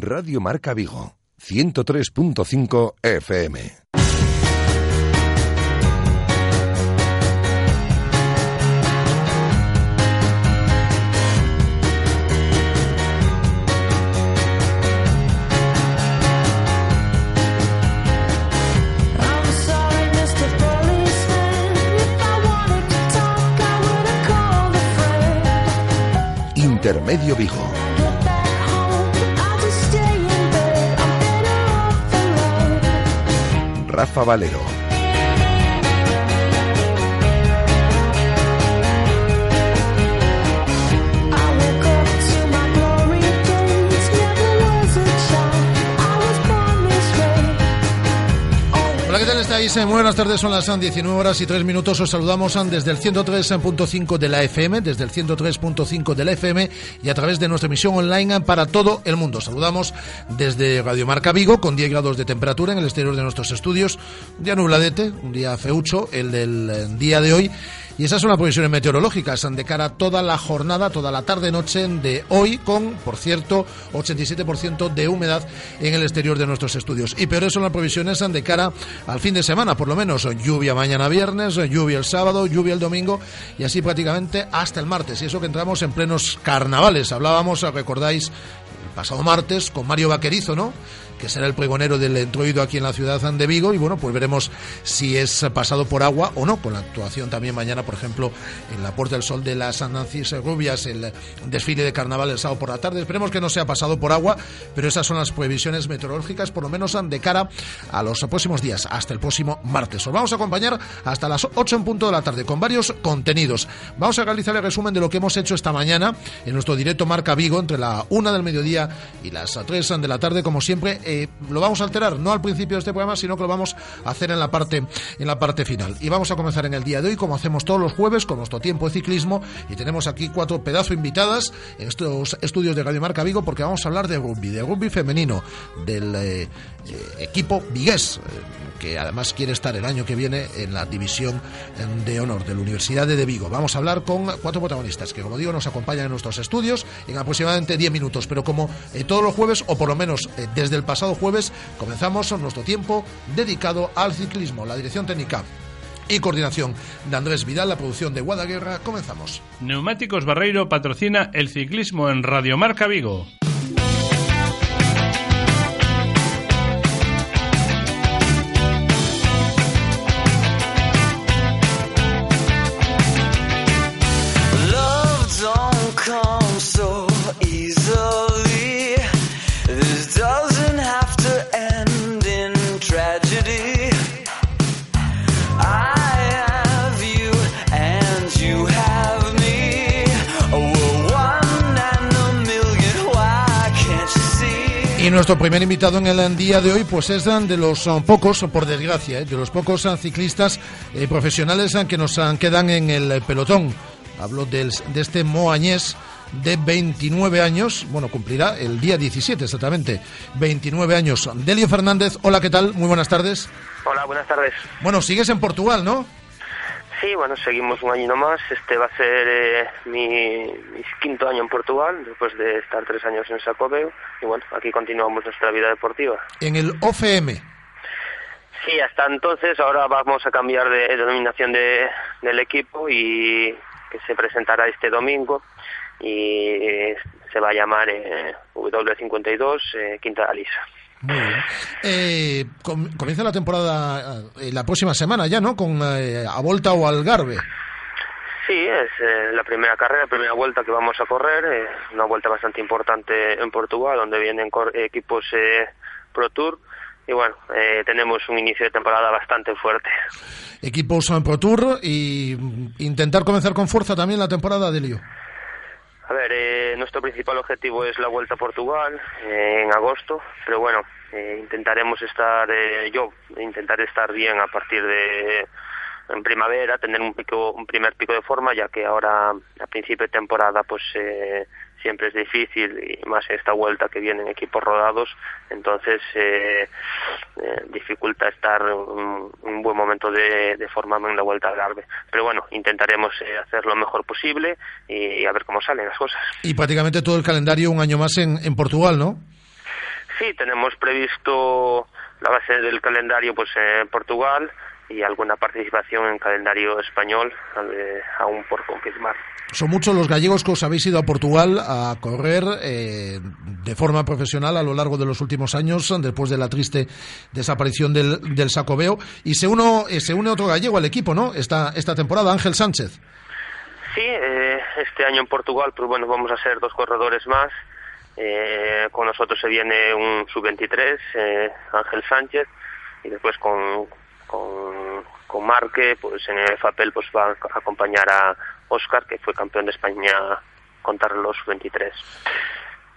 Radio Marca Vigo, 103.5 FM. Intermedio Vigo. Rafa Valero. Estáis? Muy buenas tardes, son las 19 horas y 3 minutos. Os saludamos desde el 103.5 de la FM, desde el 103.5 de la FM y a través de nuestra emisión online para todo el mundo. Saludamos desde Radio Marca Vigo con 10 grados de temperatura en el exterior de nuestros estudios. Un día nubladete, un día feucho, el del eh, día de hoy. Y esas son las previsiones meteorológicas de cara a toda la jornada, toda la tarde-noche de hoy, con, por cierto, 87% de humedad en el exterior de nuestros estudios. Y peores son las previsiones de cara al fin de semana, por lo menos lluvia mañana viernes, lluvia el sábado, lluvia el domingo y así prácticamente hasta el martes. Y eso que entramos en plenos carnavales. Hablábamos, recordáis, el pasado martes con Mario Vaquerizo, ¿no? Que será el pregonero del entroido aquí en la ciudad de Vigo y bueno, pues veremos si es pasado por agua o no, con la actuación también mañana, por ejemplo, en la Puerta del Sol de las San Nancy Rubias, el desfile de carnaval el sábado por la tarde. Esperemos que no sea pasado por agua, pero esas son las previsiones meteorológicas, por lo menos de cara a los próximos días, hasta el próximo martes. Os vamos a acompañar hasta las 8 en punto de la tarde con varios contenidos. Vamos a realizar el resumen de lo que hemos hecho esta mañana en nuestro directo Marca Vigo entre la 1 del mediodía y las 3 de la tarde, como siempre eh, lo vamos a alterar, no al principio de este programa, sino que lo vamos a hacer en la parte, en la parte final. Y vamos a comenzar en el día de hoy, como hacemos todos los jueves, con nuestro tiempo de ciclismo. Y tenemos aquí cuatro pedazos invitadas en estos estudios de Radio Marca Vigo, porque vamos a hablar de rugby, de rugby femenino, del eh, equipo vigués que además quiere estar el año que viene en la división de honor de la Universidad de Vigo. Vamos a hablar con cuatro protagonistas que, como digo, nos acompañan en nuestros estudios en aproximadamente 10 minutos, pero como eh, todos los jueves, o por lo menos eh, desde el pasado jueves, comenzamos nuestro tiempo dedicado al ciclismo. La dirección técnica y coordinación de Andrés Vidal, la producción de Guadaguerra. Comenzamos. Neumáticos Barreiro patrocina el ciclismo en Radio Marca Vigo. Y nuestro primer invitado en el día de hoy, pues es de los pocos, por desgracia, eh, de los pocos ciclistas eh, profesionales que nos quedan en el pelotón. Hablo de este moañés de 29 años, bueno, cumplirá el día 17 exactamente, 29 años. Delio Fernández, hola, ¿qué tal? Muy buenas tardes. Hola, buenas tardes. Bueno, sigues en Portugal, ¿no? Sí, bueno, seguimos un año más. Este va a ser eh, mi, quinto año en Portugal, después de estar tres años en Sacobeo. Y bueno, aquí continuamos nuestra vida deportiva. En el OFM. Sí, hasta entonces. Ahora vamos a cambiar de denominación de, del equipo y que se presentará este domingo y se va a llamar eh, W52 eh, Quinta Alisa. Muy bien. Eh, comienza la temporada eh, la próxima semana ya, ¿no? Con eh, a Volta o Algarve. Sí, es eh, la primera carrera, la primera vuelta que vamos a correr, eh, una vuelta bastante importante en Portugal, donde vienen equipos eh, Pro Tour. Y bueno, eh, tenemos un inicio de temporada bastante fuerte. Equipos Pro Tour y intentar comenzar con fuerza también la temporada de Lío. A ver, eh, nuestro principal objetivo es la vuelta a Portugal eh, en agosto, pero bueno, eh, intentaremos estar, eh, yo intentaré estar bien a partir de en primavera, tener un pico, un primer pico de forma, ya que ahora a principio de temporada, pues eh, siempre es difícil y más esta vuelta que vienen equipos rodados, entonces eh, eh, dificulta estar un, un, buen momento de, de forma en la vuelta al Garbe. Pero bueno, intentaremos eh, hacer lo mejor posible y, y, a ver cómo salen las cosas. Y prácticamente todo el calendario un año más en, en Portugal, ¿no? Sí, tenemos previsto la base del calendario pues en Portugal y alguna participación en calendario español eh, aún por confirmar. Son muchos los gallegos que os habéis ido a Portugal a correr eh, de forma profesional a lo largo de los últimos años, después de la triste desaparición del, del Sacobeo. Y se, uno, eh, se une otro gallego al equipo, ¿no? Esta, esta temporada, Ángel Sánchez. Sí, eh, este año en Portugal, pues bueno, vamos a ser dos corredores más. Eh, con nosotros se viene un sub-23, eh, Ángel Sánchez, y después con, con, con Marque, pues en el papel pues va a acompañar a Oscar, que fue campeón de España contra los 23.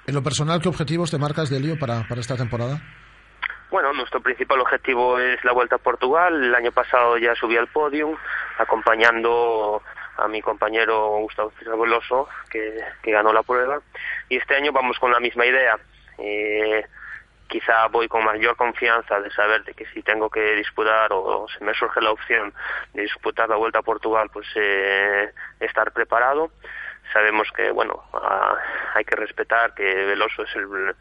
En lo personal, ¿qué objetivos te marcas, Delio, para, para esta temporada? Bueno, nuestro principal objetivo es la Vuelta a Portugal. El año pasado ya subí al podium, acompañando a mi compañero Gustavo Veloso, que, que ganó la prueba. Y este año vamos con la misma idea. Eh, quizá voy con mayor confianza de saber de que si tengo que disputar o se me surge la opción de disputar la Vuelta a Portugal, pues eh, estar preparado. Sabemos que, bueno, uh, hay que respetar que Veloso es el,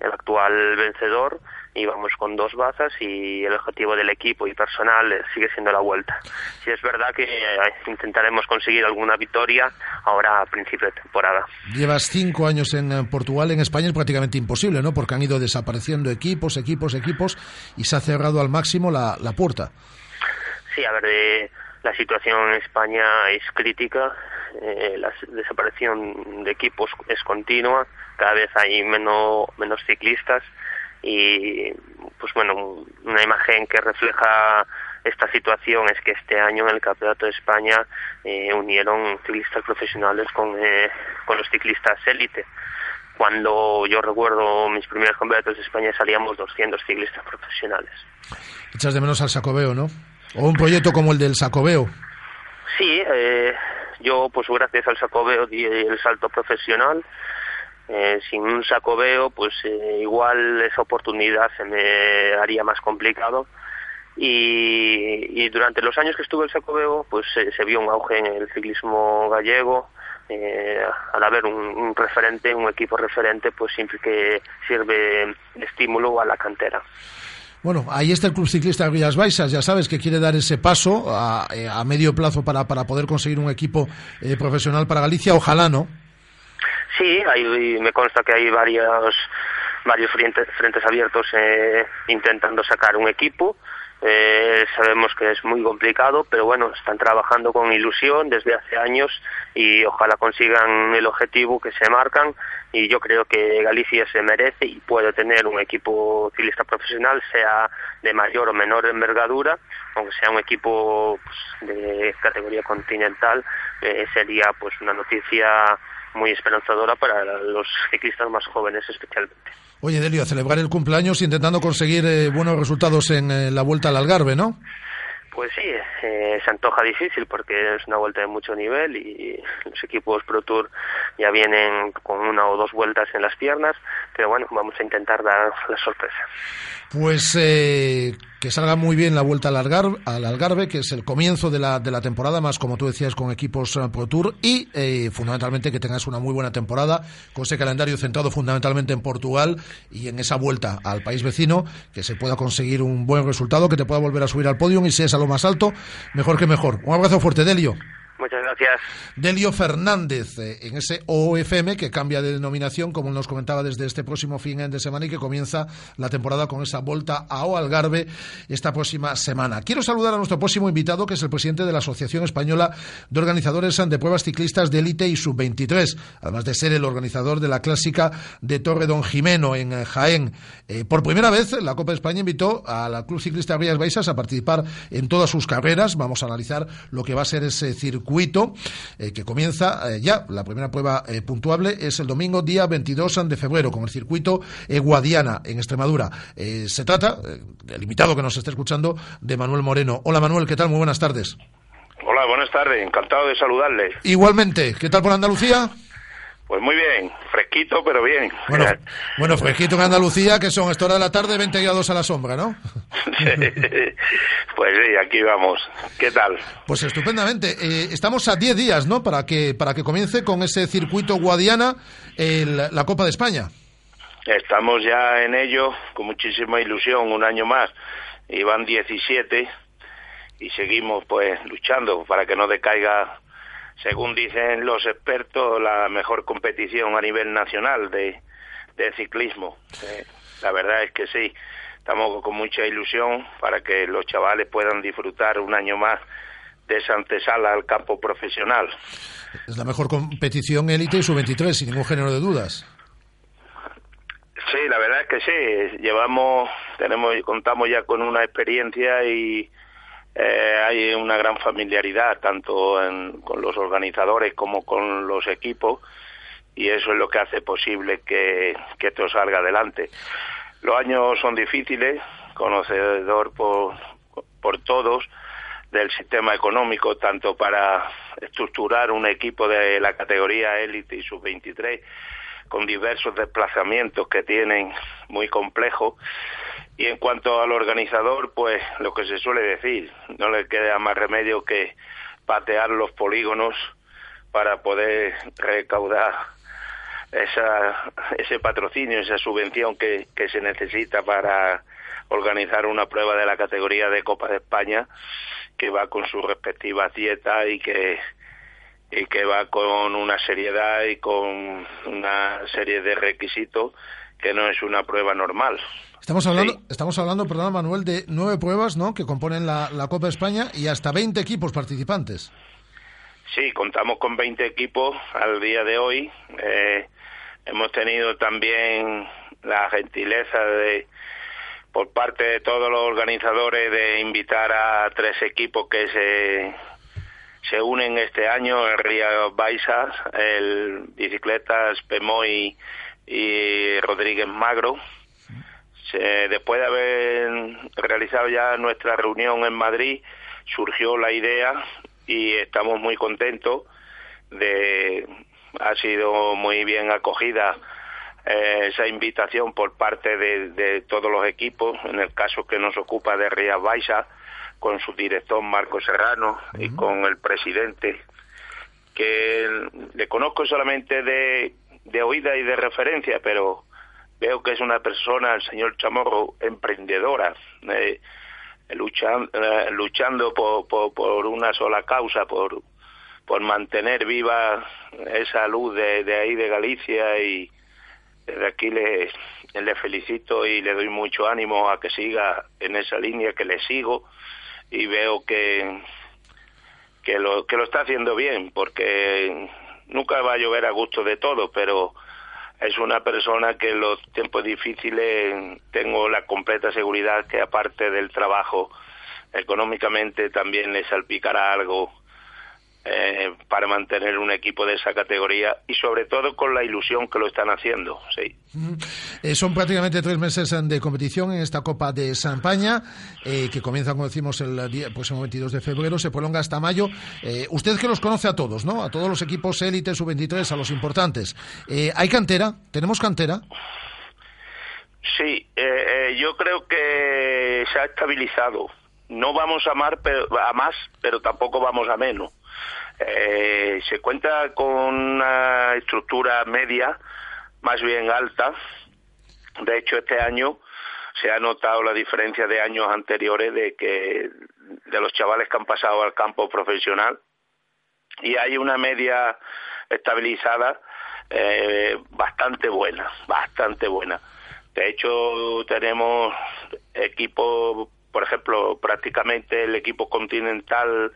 el actual vencedor y vamos con dos bazas y el objetivo del equipo y personal sigue siendo la vuelta. Si es verdad que intentaremos conseguir alguna victoria ahora a principio de temporada. Llevas cinco años en Portugal, en España es prácticamente imposible, ¿no? Porque han ido desapareciendo equipos, equipos, equipos y se ha cerrado al máximo la, la puerta. Sí, a ver, eh, la situación en España es crítica, eh, la desaparición de equipos es continua, cada vez hay menos, menos ciclistas y pues bueno una imagen que refleja esta situación es que este año en el Campeonato de España eh, unieron ciclistas profesionales con, eh, con los ciclistas élite. Cuando yo recuerdo mis primeros campeonatos de España salíamos 200 ciclistas profesionales. Echas de menos al Sacobeo, ¿no? O un proyecto como el del Sacobeo. Sí, eh, yo pues gracias al Sacobeo di el salto profesional eh, sin un sacobeo, pues eh, igual esa oportunidad se me haría más complicado. Y, y durante los años que estuve el sacobeo, pues se vio un auge en el ciclismo gallego. Eh, al haber un, un referente, un equipo referente, pues siempre que sirve de estímulo a la cantera. Bueno, ahí está el Club Ciclista Rías Baixas, ya sabes que quiere dar ese paso a, a medio plazo para, para poder conseguir un equipo eh, profesional para Galicia, ojalá, ¿no? Sí, me consta que hay varios varios frentes, frentes abiertos eh, intentando sacar un equipo. Eh, sabemos que es muy complicado, pero bueno, están trabajando con ilusión desde hace años y ojalá consigan el objetivo que se marcan. Y yo creo que Galicia se merece y puede tener un equipo ciclista profesional, sea de mayor o menor envergadura, aunque sea un equipo pues, de categoría continental, eh, sería pues una noticia muy esperanzadora para los ciclistas más jóvenes especialmente. Oye, Delio, a celebrar el cumpleaños intentando conseguir eh, buenos resultados en eh, la vuelta al Algarve, ¿no? Pues sí, eh, se antoja difícil porque es una vuelta de mucho nivel y los equipos Pro Tour ya vienen con una o dos vueltas en las piernas, pero bueno, vamos a intentar dar la sorpresa. Pues eh, que salga muy bien la vuelta al Algarve, al Algarve, que es el comienzo de la, de la temporada, más como tú decías, con equipos Pro Tour y eh, fundamentalmente que tengas una muy buena temporada con ese calendario centrado fundamentalmente en Portugal y en esa vuelta al país vecino, que se pueda conseguir un buen resultado, que te pueda volver a subir al podio y si es a lo más alto, mejor que mejor. Un abrazo fuerte, Delio. Muchas gracias. Delio Fernández, eh, en ese OFM que cambia de denominación, como nos comentaba desde este próximo fin de semana y que comienza la temporada con esa vuelta a O Algarve esta próxima semana. Quiero saludar a nuestro próximo invitado, que es el presidente de la Asociación Española de Organizadores de Pruebas Ciclistas de Élite y Sub-23, además de ser el organizador de la clásica de Torre Don Jimeno en Jaén. Eh, por primera vez, la Copa de España invitó a la Club Ciclista Rías Baixas a participar en todas sus carreras. Vamos a analizar lo que va a ser ese circuito circuito que comienza ya. La primera prueba puntuable es el domingo día 22 de febrero con el circuito Guadiana en Extremadura. se trata, el invitado que nos está escuchando, de Manuel Moreno. Hola Manuel, ¿qué tal? Muy buenas tardes. Hola, buenas tardes, encantado de saludarle. Igualmente, ¿qué tal por Andalucía? Pues muy bien, fresquito, pero bien. Bueno, bueno fresquito en Andalucía, que son esta hora de la tarde, 20 grados a la sombra, ¿no? pues sí, aquí vamos. ¿Qué tal? Pues estupendamente. Eh, estamos a 10 días, ¿no? Para que, para que comience con ese circuito Guadiana la Copa de España. Estamos ya en ello, con muchísima ilusión, un año más. Y van 17 y seguimos pues luchando para que no decaiga, según dicen los expertos, la mejor competición a nivel nacional de, de ciclismo. Eh, la verdad es que sí, estamos con mucha ilusión para que los chavales puedan disfrutar un año más de esa antesala al campo profesional. Es la mejor competición élite y sub-23, sin ningún género de dudas. Sí, la verdad es que sí. Llevamos, tenemos, contamos ya con una experiencia y, eh, hay una gran familiaridad tanto con los organizadores como con los equipos y eso es lo que hace posible que, esto salga adelante. Los años son difíciles, conocedor por, por todos del sistema económico, tanto para estructurar un equipo de la categoría élite y sub-23 con diversos desplazamientos que tienen muy complejos y en cuanto al organizador, pues lo que se suele decir, no le queda más remedio que patear los polígonos para poder recaudar esa, ese patrocinio, esa subvención que, que se necesita para organizar una prueba de la categoría de Copa de España que va con sus respectivas dietas y que y que va con una seriedad y con una serie de requisitos que no es una prueba normal. Estamos hablando, estamos hablando, perdón, Manuel, de nueve pruebas, ¿no? Que componen la, Copa de España y hasta 20 equipos participantes. Sí, contamos con 20 equipos al día de hoy. Eh, hemos tenido también la gentileza de, por parte de todos los organizadores, de invitar a tres equipos que se se unen este año el Río Baixas, el Bicicletas Pemoy y Rodríguez Magro después de haber realizado ya nuestra reunión en Madrid, surgió la idea y estamos muy contentos de ha sido muy bien acogida eh, esa invitación por parte de, todos los equipos, en el caso que nos ocupa de Rías Baixa, con su director Marco Serrano y con el presidente, que le conozco solamente de, de oída y de referencia, pero veo que es una persona, el señor Chamorro, emprendedora, eh, eh, luchando por, por, una sola causa, por, por mantener viva esa luz de, de ahí de Galicia y desde aquí le, le felicito y le doy mucho ánimo a que siga en esa línea que le sigo y veo que que lo que lo está haciendo bien porque nunca va a llover a gusto de todo pero es una persona que en los tiempos difíciles tengo la completa seguridad que aparte del trabajo económicamente también le salpicará algo eh, para mantener un equipo de esa categoría y sobre todo con la ilusión que lo están haciendo. Sí. Eh, son prácticamente tres meses de competición en esta Copa de Sampaña, eh, que comienza, como decimos, el día, pues, el 22 de febrero, se prolonga hasta mayo. usted que los conoce a todos, ¿no? A todos los equipos élite, sub-23, a los importantes. ¿Hay cantera? ¿Tenemos cantera? Sí, yo creo que se ha estabilizado. No vamos a, a más, pero tampoco vamos a menos. Eh, se cuenta con una estructura media, más bien alta. De hecho, este año se ha notado la diferencia de años anteriores de que de los chavales que han pasado al campo profesional y hay una media estabilizada eh, bastante buena, bastante buena. De hecho, tenemos equipo, por ejemplo, prácticamente el equipo continental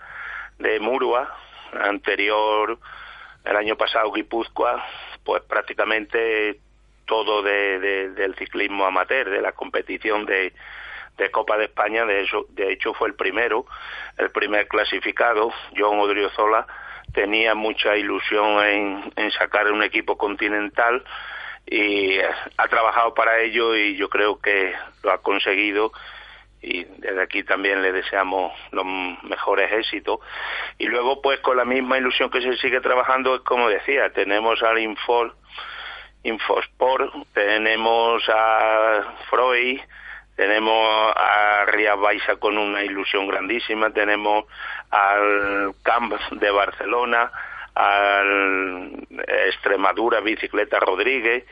de Murua, anterior, el año pasado Guipúzcoa, pues prácticamente todo de, del ciclismo amateur, de la competición de, de Copa de España, de, eso, de hecho fue el primero, el primer clasificado, John Odriozola, tenía mucha ilusión en, en sacar un equipo continental y ha trabajado para ello y yo creo que lo ha conseguido y desde aquí también le deseamos los mejores éxitos. Y luego, pues con la misma ilusión que se sigue trabajando, como decía, tenemos al Infor, Infosport, tenemos a Freud, tenemos a Ria Baixa con una ilusión grandísima, tenemos al Camp de Barcelona, al Extremadura Bicicleta Rodríguez,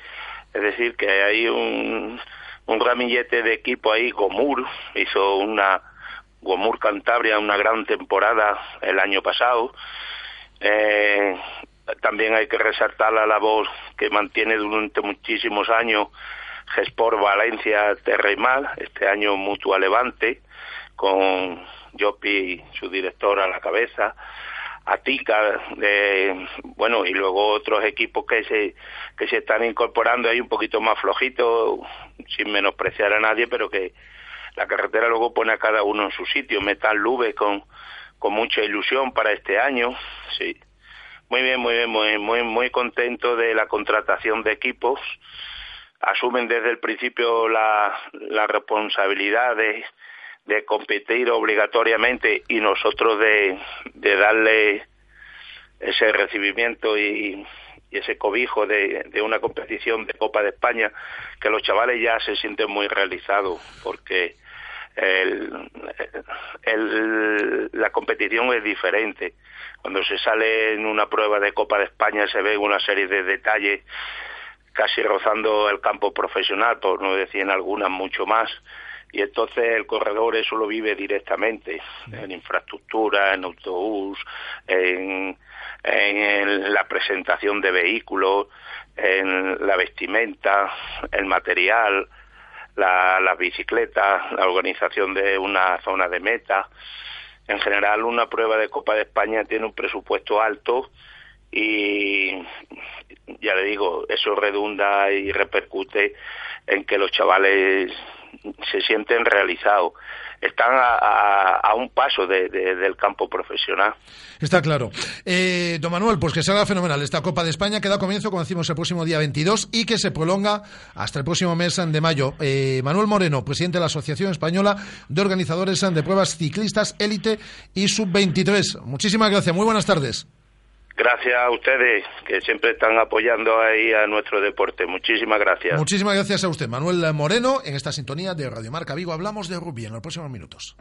es decir, que hay un un ramillete de equipo ahí, Gomur, hizo una Gomur Cantabria una gran temporada el año pasado. Eh, también hay que resaltar la labor que mantiene durante muchísimos años Gespor Valencia Terremal, este año Mutua Levante, con Jopi, su director, a la cabeza. Atica, de, bueno, y luego otros equipos que se, que se están incorporando ahí un poquito más flojitos, sin menospreciar a nadie, pero que la carretera luego pone a cada uno en su sitio. Metal Lube con, con mucha ilusión para este año, sí. Muy bien, muy bien, muy, muy, muy contento de la contratación de equipos. Asumen desde el principio la, la responsabilidad de competir obligatoriamente y nosotros de, de darle ese recibimiento y, ese cobijo de, de, una competición de Copa de España que los chavales ya se sienten muy realizados porque el, el, la competición es diferente. Cuando se sale en una prueba de Copa de España se ven una serie de detalles casi rozando el campo profesional, por no decir en algunas mucho más y entonces el corredor eso lo vive directamente en infraestructura, en autobús, en, en la presentación de vehículos, en la vestimenta, el material, la, las bicicletas, la organización de una zona de meta. En general, una prueba de Copa de España tiene un presupuesto alto y ya le digo, eso redunda y repercute en que los chavales se sienten realizados están a, un paso del campo profesional. Está claro. Eh, don Manuel, pues que salga fenomenal. Esta Copa de España que da comienzo, como decimos, el próximo día 22 y que se prolonga hasta el próximo mes de mayo. Eh, Manuel Moreno, presidente de la Asociación Española de Organizadores de Pruebas Ciclistas Élite y Sub-23. Muchísimas gracias. Muy buenas tardes. Gracias a ustedes que siempre están apoyando ahí a nuestro deporte. Muchísimas gracias. Muchísimas gracias a usted, Manuel Moreno. En esta sintonía de Radio Marca Vigo hablamos de rugby en los próximos minutos.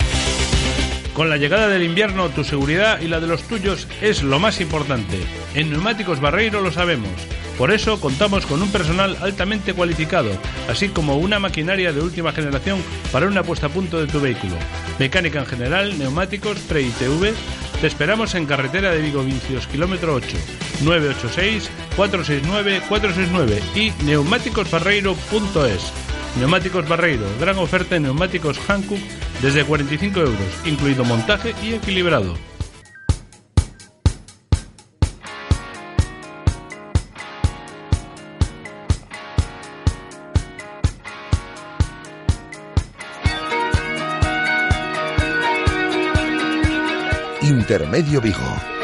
Con la llegada del invierno, tu seguridad y la de los tuyos es lo más importante. En Neumáticos Barreiro lo sabemos. Por eso contamos con un personal altamente cualificado, así como una maquinaria de última generación para una puesta a punto de tu vehículo. Mecánica en general, neumáticos, pre-ITV. Te esperamos en carretera de Vigo Vincios, kilómetro 8, 986-469-469 y neumáticosbarreiro.es. Neumáticos Barreiro, gran oferta en neumáticos Hankook desde 45 euros, incluido montaje y equilibrado. Intermedio Vigo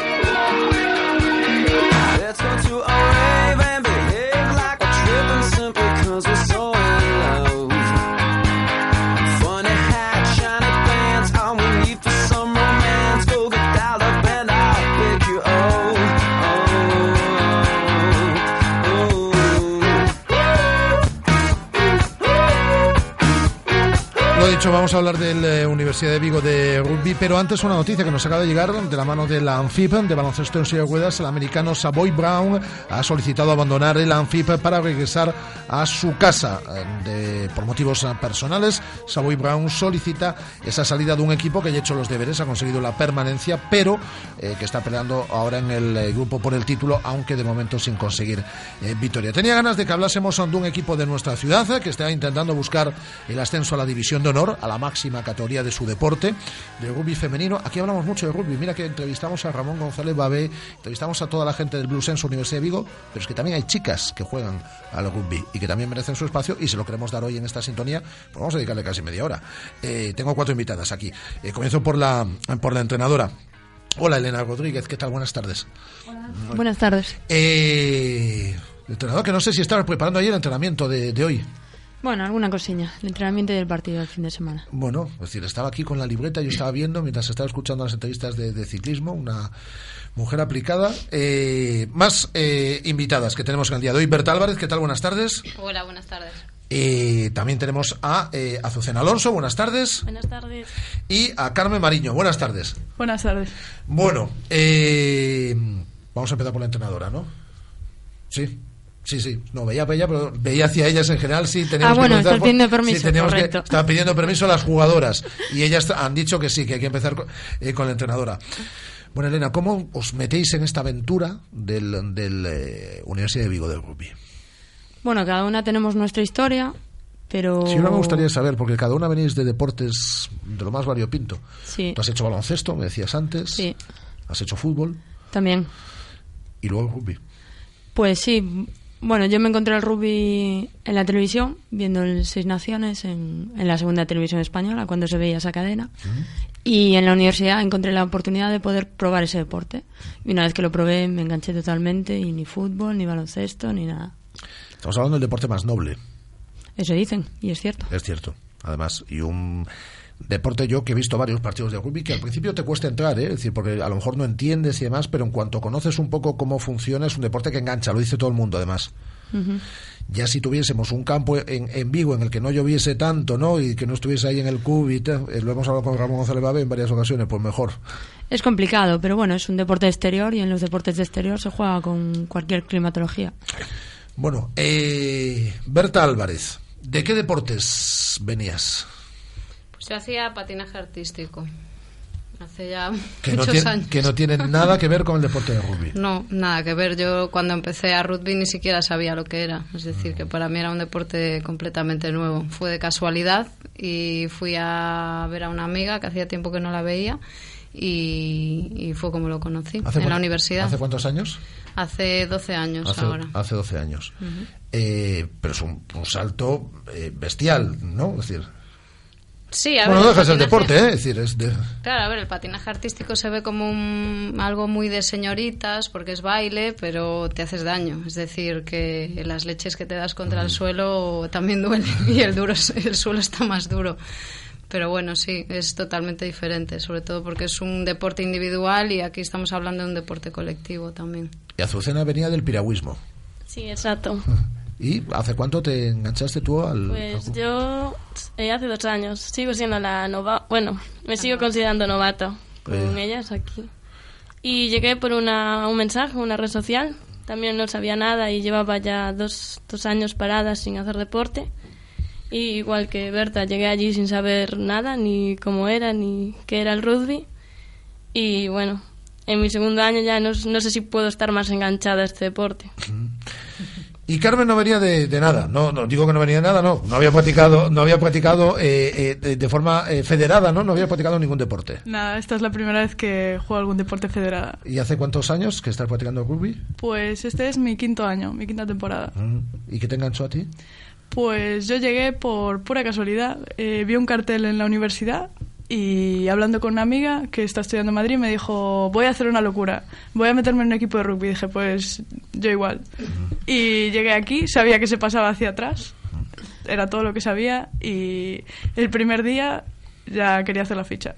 vamos a hablar de la eh, Universidad de Vigo de rugby, pero antes una noticia que nos acaba de llegar de la mano de la ANFIP, de baloncesto en silla de ruedas. El americano Savoy Brown ha solicitado abandonar el ANFIP para regresar a su casa. Eh, por motivos personales, Savoy Brown solicita esa salida de un equipo que ha hecho los deberes, ha conseguido la permanencia, pero eh, que está peleando ahora en el grupo por el título, aunque de momento sin conseguir victoria. Tenía ganas de que hablásemos de un equipo de nuestra ciudad que está intentando buscar el ascenso a la División de honor a la máxima categoría de su deporte, de rugby femenino. Aquí hablamos mucho de rugby. Mira que entrevistamos a Ramón González Babé, entrevistamos a toda la gente del Blue Sense Universidad de Vigo, pero es que también hay chicas que juegan al rugby y que también merecen su espacio y se lo queremos dar hoy en esta sintonía. Pues vamos a dedicarle casi media hora. Eh, tengo cuatro invitadas aquí. Eh, comienzo por la, por la entrenadora. Hola Elena Rodríguez, ¿qué tal? Buenas tardes. Buenas tardes. Eh, entrenador, que no sé si estabas preparando ayer el entrenamiento de, de hoy. Bueno, alguna cosilla. El entrenamiento del partido del fin de semana. Bueno, es decir, estaba aquí con la libreta, yo estaba viendo mientras estaba escuchando las entrevistas de, de ciclismo, una mujer aplicada. Eh, más eh, invitadas que tenemos en el día de hoy. Berta Álvarez, ¿qué tal? Buenas tardes. Hola, buenas tardes. Eh, también tenemos a eh, Azucena Alonso, buenas tardes. Buenas tardes. Y a Carmen Mariño, buenas tardes. Buenas tardes. Bueno, eh, vamos a empezar por la entrenadora, ¿no? Sí. Sí, sí, no veía para ella, pero veía hacia ellas en general. Sí, teníamos Ah, bueno, que está pidiendo permiso, sí, teníamos que- estaban pidiendo permiso a las jugadoras y ellas han dicho que sí, que hay que empezar con, eh, con la entrenadora. Bueno, Elena, ¿cómo os metéis en esta aventura del, del eh, Universidad de Vigo del rugby? Bueno, cada una tenemos nuestra historia, pero... Sí, ahora me gustaría saber, porque cada una venís de deportes de lo más variopinto. Sí, Tú has hecho baloncesto, me decías antes. sí, Has hecho fútbol también. y luego rugby. Pues sí, bueno, yo me encontré el rugby en la televisión, viendo el Seis Naciones en, en la segunda televisión española, cuando se veía esa cadena. Y en la universidad encontré la oportunidad de poder probar ese deporte. Y una vez que lo probé, me enganché totalmente, y ni fútbol, ni baloncesto, ni nada. Estamos hablando del deporte más noble, Eso dicen, y es cierto. es cierto. Además, y un deporte yo que he visto varios partidos de rugby que al principio te cuesta entrar, ¿eh? es decir, porque a lo mejor no entiendes y demás, pero en cuanto conoces un poco cómo funciona, es un deporte que engancha, lo dice todo el mundo además. Ya si tuviésemos un campo en, en Vigo en el que no lloviese tanto, ¿no? Y que no estuviese ahí en el CUB y tal, eh, lo hemos hablado con Ramón González Babe en varias ocasiones, pues mejor. Es complicado, pero bueno, es un deporte exterior y en los deportes de exterior se juega con cualquier climatología. Bueno, eh, Berta Álvarez, ¿de qué deportes venías? Yo hacía patinaje artístico. Hace ya Que no, muchos tiene- años. que no tienen nada que ver con el deporte de rugby. No, nada que ver. Yo cuando empecé a rugby ni siquiera sabía lo que era. Es decir, que para mí era un deporte completamente nuevo. Fue de casualidad y fui a ver a una amiga que hacía tiempo que no la veía y, y fue como lo conocí en la universidad. ¿Hace cuántos años? Hace 12 años Hace, ahora. hace 12 años. Eh, pero es un, un salto eh, bestial, ¿no? Es decir, Sí, a bueno, ver, no el deja de ser patinaje- deporte, ¿eh? Es decir, es de... Claro, a ver, el patinaje artístico se ve como un- algo muy de señoritas porque es baile, pero te haces daño. Es decir, que las leches que te das contra el suelo también duelen y el, duro, es- el suelo está más duro. Pero bueno, sí, es totalmente diferente, sobre todo porque es un deporte individual y aquí estamos hablando de un deporte colectivo también. Y Azucena venía del piragüismo. Sí, exacto. ¿Y hace cuánto te enganchaste tú al...? Pues al- yo eh, hace dos años sigo siendo la nova, bueno, me sigo considerando novata con Eh. ellas aquí. Y llegué por una, un mensaje, una red social. También no sabía nada y llevaba ya dos, dos años parada sin hacer deporte. Y igual que Berta, llegué allí sin saber nada, ni cómo era, ni qué era el rugby. Y bueno, en mi segundo año ya no, no sé si puedo estar más enganchada a este deporte. Y Carmen no venía de, de nada, no, no digo que no venía de nada, no, no había practicado, no había practicado eh, eh, de, de forma eh, federada, ¿no? No había practicado ningún deporte. Nada, esta es la primera vez que juego algún deporte federada. ¿Y hace cuántos años que estás practicando rugby? Pues este es mi quinto año, mi quinta temporada. Mm. ¿Y qué te enganchó a ti? Pues yo llegué por pura casualidad. Eh, vi un cartel en la universidad y hablando con una amiga que está estudiando en Madrid me dijo, voy a hacer una locura, voy a meterme en un equipo de rugby. dije, pues yo igual. Y llegué aquí, sabía que se pasaba hacia atrás, era todo lo que sabía y el primer día ya quería hacer la ficha.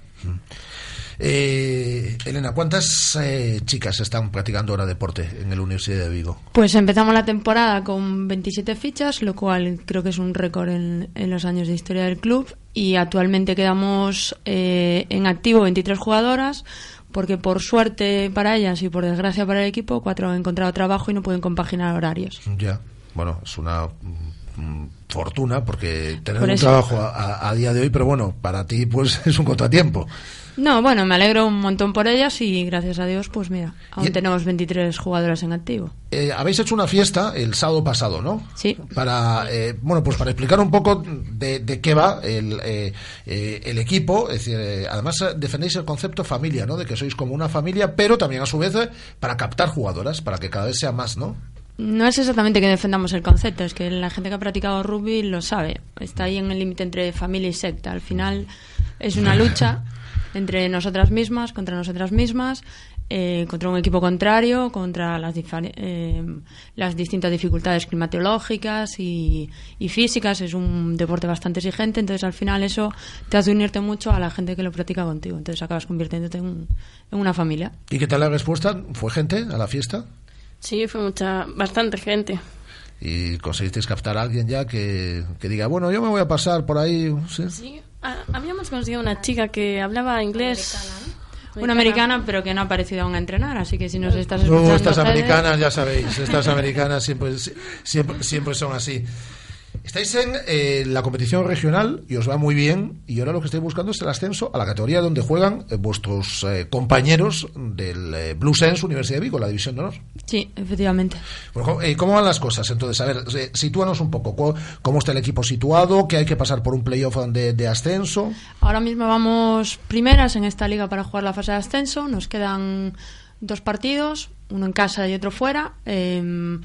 Eh, Elena, ¿cuántas eh, chicas están practicando ahora deporte en la Universidad de Vigo? Pues empezamos la temporada con 27 fichas, lo cual creo que es un récord en, en los años de historia del club. Y actualmente quedamos eh, en activo 23 jugadoras, porque por suerte para ellas y por desgracia para el equipo, cuatro han encontrado trabajo y no pueden compaginar horarios. Ya, bueno, es una mm, fortuna, porque tener Por un trabajo a, día de hoy, pero bueno, para ti pues es un contratiempo. No, bueno, me alegro un montón por ellas y gracias a Dios, pues mira, aún Y- tenemos 23 jugadoras en activo. Eh, habéis hecho una fiesta el sábado pasado, ¿no? Sí. Para, eh, bueno, pues para explicar un poco de, de qué va el, eh, eh, el equipo. Es decir, eh, además eh, defendéis el concepto familia, ¿no? De que sois como una familia, pero también a su vez para captar jugadoras, para que cada vez sea más, ¿no? No es exactamente que defendamos el concepto, es que la gente que ha practicado rugby lo sabe. Está ahí en el límite entre familia y secta. Al final es una lucha entre nosotras mismas, contra nosotras mismas, eh, contra un equipo contrario, contra las, eh, las distintas dificultades climatológicas y, y físicas. Es un deporte bastante exigente, entonces al final eso te hace unirte mucho a la gente que lo practica contigo. Entonces acabas convirtiéndote en, en una familia. ¿Y qué tal la respuesta? ¿Fue gente a la fiesta? Sí, fue mucha, bastante gente. ¿Y conseguisteis captar a alguien ya que, que diga, bueno, yo me voy a pasar por ahí? ¿sí? Sí, ah, habíamos conseguido una chica que hablaba inglés. Una americana, pero que no ha parecido aún a entrenar, así que si nos estás escuchando... No, estas americanas, ya sabéis, estas americanas siempre, siempre, siempre son así. Estáis en eh, la competición regional y os va muy bien y ahora lo que estáis buscando es el ascenso a la categoría donde juegan eh, vuestros eh, compañeros del eh, Blue Sense Universidad de Vigo, la división de honor. Sí, efectivamente. Bueno, ¿cómo, eh, ¿Cómo van las cosas? Entonces, a ver, eh, sitúanos un poco. ¿Cómo, está el equipo situado? ¿Que hay que pasar por un playoff de, de ascenso? Ahora mismo vamos primeras en esta liga para jugar la fase de ascenso. Nos quedan dos partidos, uno en casa y otro fuera. Eh,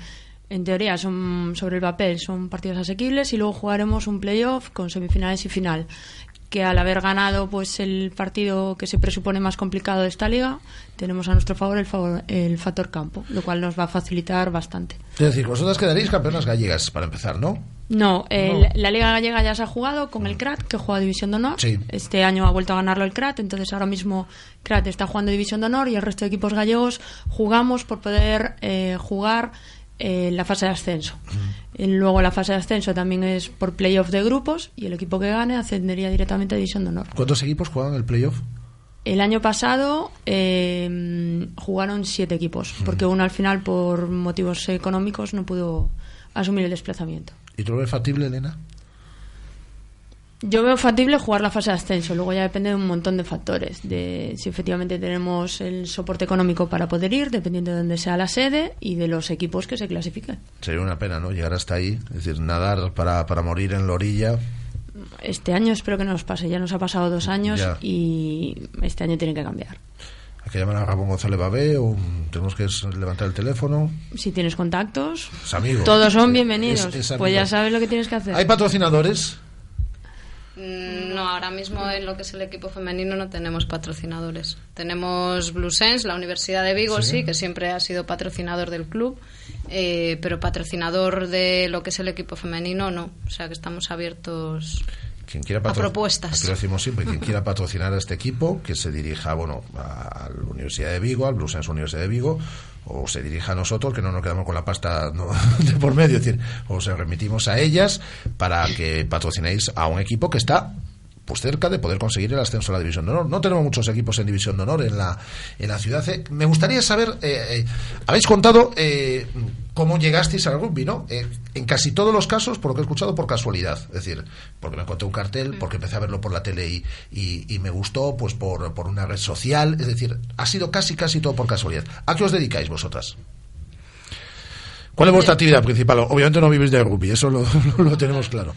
en teoría son sobre el papel son partidos asequibles y luego jugaremos un playoff con semifinales y final que al haber ganado pues el partido que se presupone más complicado de esta liga tenemos a nuestro favor el, favor, el factor campo lo cual nos va a facilitar bastante Es decir, vosotras quedaréis campeonas gallegas para empezar, ¿no? no, el- No. la Liga Gallega ya se ha jugado con el CRAT, que juega División de Honor. Sí. Este año ha vuelto a ganarlo el CRAT, entonces ahora mismo CRAT está jugando División de Honor y el resto de equipos gallegos jugamos por poder eh, jugar eh, la fase de ascenso. Y luego la fase de ascenso también es por playoff de grupos y el equipo que gane ascendería directamente a División de Honor. ¿Cuántos equipos juegan el playoff? El año pasado eh, jugaron siete equipos, porque uno al final por motivos económicos no pudo asumir el desplazamiento. ¿Y tú lo ves factible, Elena? Yo veo factible jugar la fase de ascenso, luego ya depende de un montón de factores, de si efectivamente tenemos el soporte económico para poder ir, dependiendo de dónde sea la sede y de los equipos que se clasifiquen. Sería una pena, ¿no? Llegar hasta ahí, es decir, nadar para, para morir en la orilla. Este año espero que no nos pase, ya nos ha pasado dos años Ya. y este año tiene que cambiar. Hay que llamar a Ramón González Babé o tenemos que levantar el teléfono. Si tienes contactos, Es amigo. todos son bienvenidos, es- es pues ya sabes lo que tienes que hacer. ¿Hay patrocinadores? Mm, No, ahora mismo en lo que es el equipo femenino no tenemos patrocinadores. Tenemos Blue Sense, la Universidad de Vigo, Sí. sí, que siempre ha sido patrocinador del club, eh, pero patrocinador de lo que es el equipo femenino no. O sea que estamos abiertos. Quien quiera A propuestas. Aquí lo decimos siempre, quien quiera patrocinar a este equipo, que se dirija, bueno, a la Universidad de Vigo, al Blue Sense Universidad de Vigo, o se dirija a nosotros, que no nos quedamos con la pasta no, de por medio, es decir, o se remitimos a ellas para que patrocinéis a un equipo que está pues cerca de poder conseguir el ascenso a la División de Honor. No tenemos muchos equipos en División de Honor en la, en la ciudad. Eh, Me gustaría saber, eh, eh, habéis contado eh, cómo llegasteis al rugby, ¿no? En casi todos los casos, por lo que he escuchado, por casualidad. Es decir, porque me encontré un cartel, porque empecé a verlo por la tele y, y- y me gustó, pues por, por una red social. Es decir, ha sido casi, casi todo por casualidad. ¿A qué os dedicáis vosotras? ¿Cuál es vuestra actividad principal? Obviamente no vivís de rugby, eso lo, lo tenemos claro.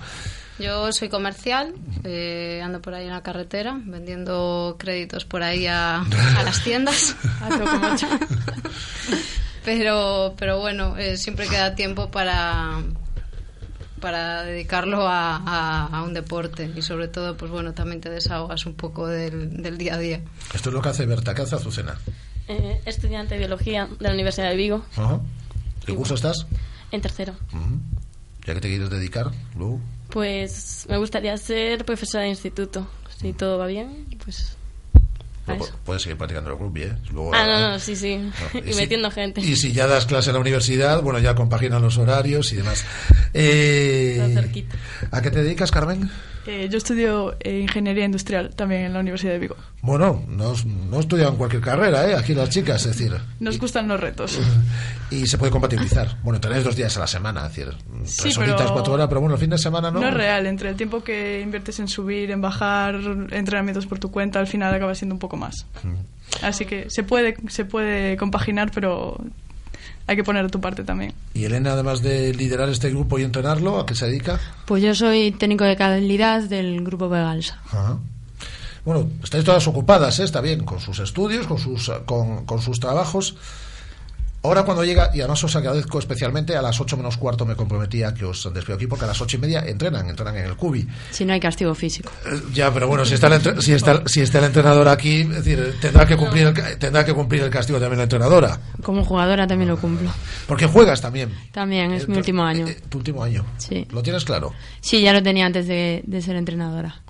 Yo soy comercial, eh, ando por ahí en la carretera vendiendo créditos por ahí a, a las tiendas. Pero, pero bueno, eh, siempre queda tiempo para para dedicarlo a, a- a un deporte y sobre todo pues bueno también te desahogas un poco del, del día a día Esto es lo que hace Berta, ¿qué hace Azucena? Eh, estudiante de biología de la Universidad de Vigo, Ajá. ¿Qué curso estás? en tercero. ¿Ya que te quieres dedicar? Luego. Pues me gustaría ser profesora de instituto. Si todo va bien, pues. a Luego eso. puedes seguir practicando el rugby, ¿eh? Luego, Ah, no, no, sí, sí. No, y si- metiendo gente. Y si ya das clase en la universidad, bueno, ya compaginan los horarios y demás. Eh, Está cerquita. ¿A qué te dedicas, Carmen? Eh, yo estudio eh, ingeniería industrial también en la Universidad de Vigo. Bueno, no, no estudian cualquier carrera, ¿eh? Aquí las chicas, es decir. Nos gustan los retos. Y se puede compatibilizar. Bueno, tenéis dos días a la semana, es decir, Sí, tres pero- horitas, cuatro horas, pero bueno, el fin de semana no. No es real, entre el tiempo que inviertes en subir, en bajar entrenamientos por tu cuenta, al final acaba siendo un poco más. Así que se puede, se puede compaginar, pero hay que poner tu parte también. Y Elena, además de liderar este grupo y entrenarlo, ¿a qué se dedica? Pues yo soy técnico de calidad del grupo Vegalsa. Ajá. Bueno, estáis todas ocupadas, ¿eh? está bien, con sus estudios, con sus, con, con sus trabajos. Ahora cuando llega, y además os agradezco especialmente, a las 8 menos cuarto me comprometía que os despido aquí, porque a las ocho y media entrenan, entrenan en el Cubi. Si no hay castigo físico. Eh, Ya, pero bueno, si está, el si está, si está el entrenador aquí, es decir, tendrá que cumplir el, tendrá que cumplir el castigo también la entrenadora. Como jugadora también lo cumplo. Porque juegas también. También, es Eh, mi último año. eh, tu último año. Sí. ¿Lo tienes claro? Sí, ya lo tenía antes de, de ser entrenadora.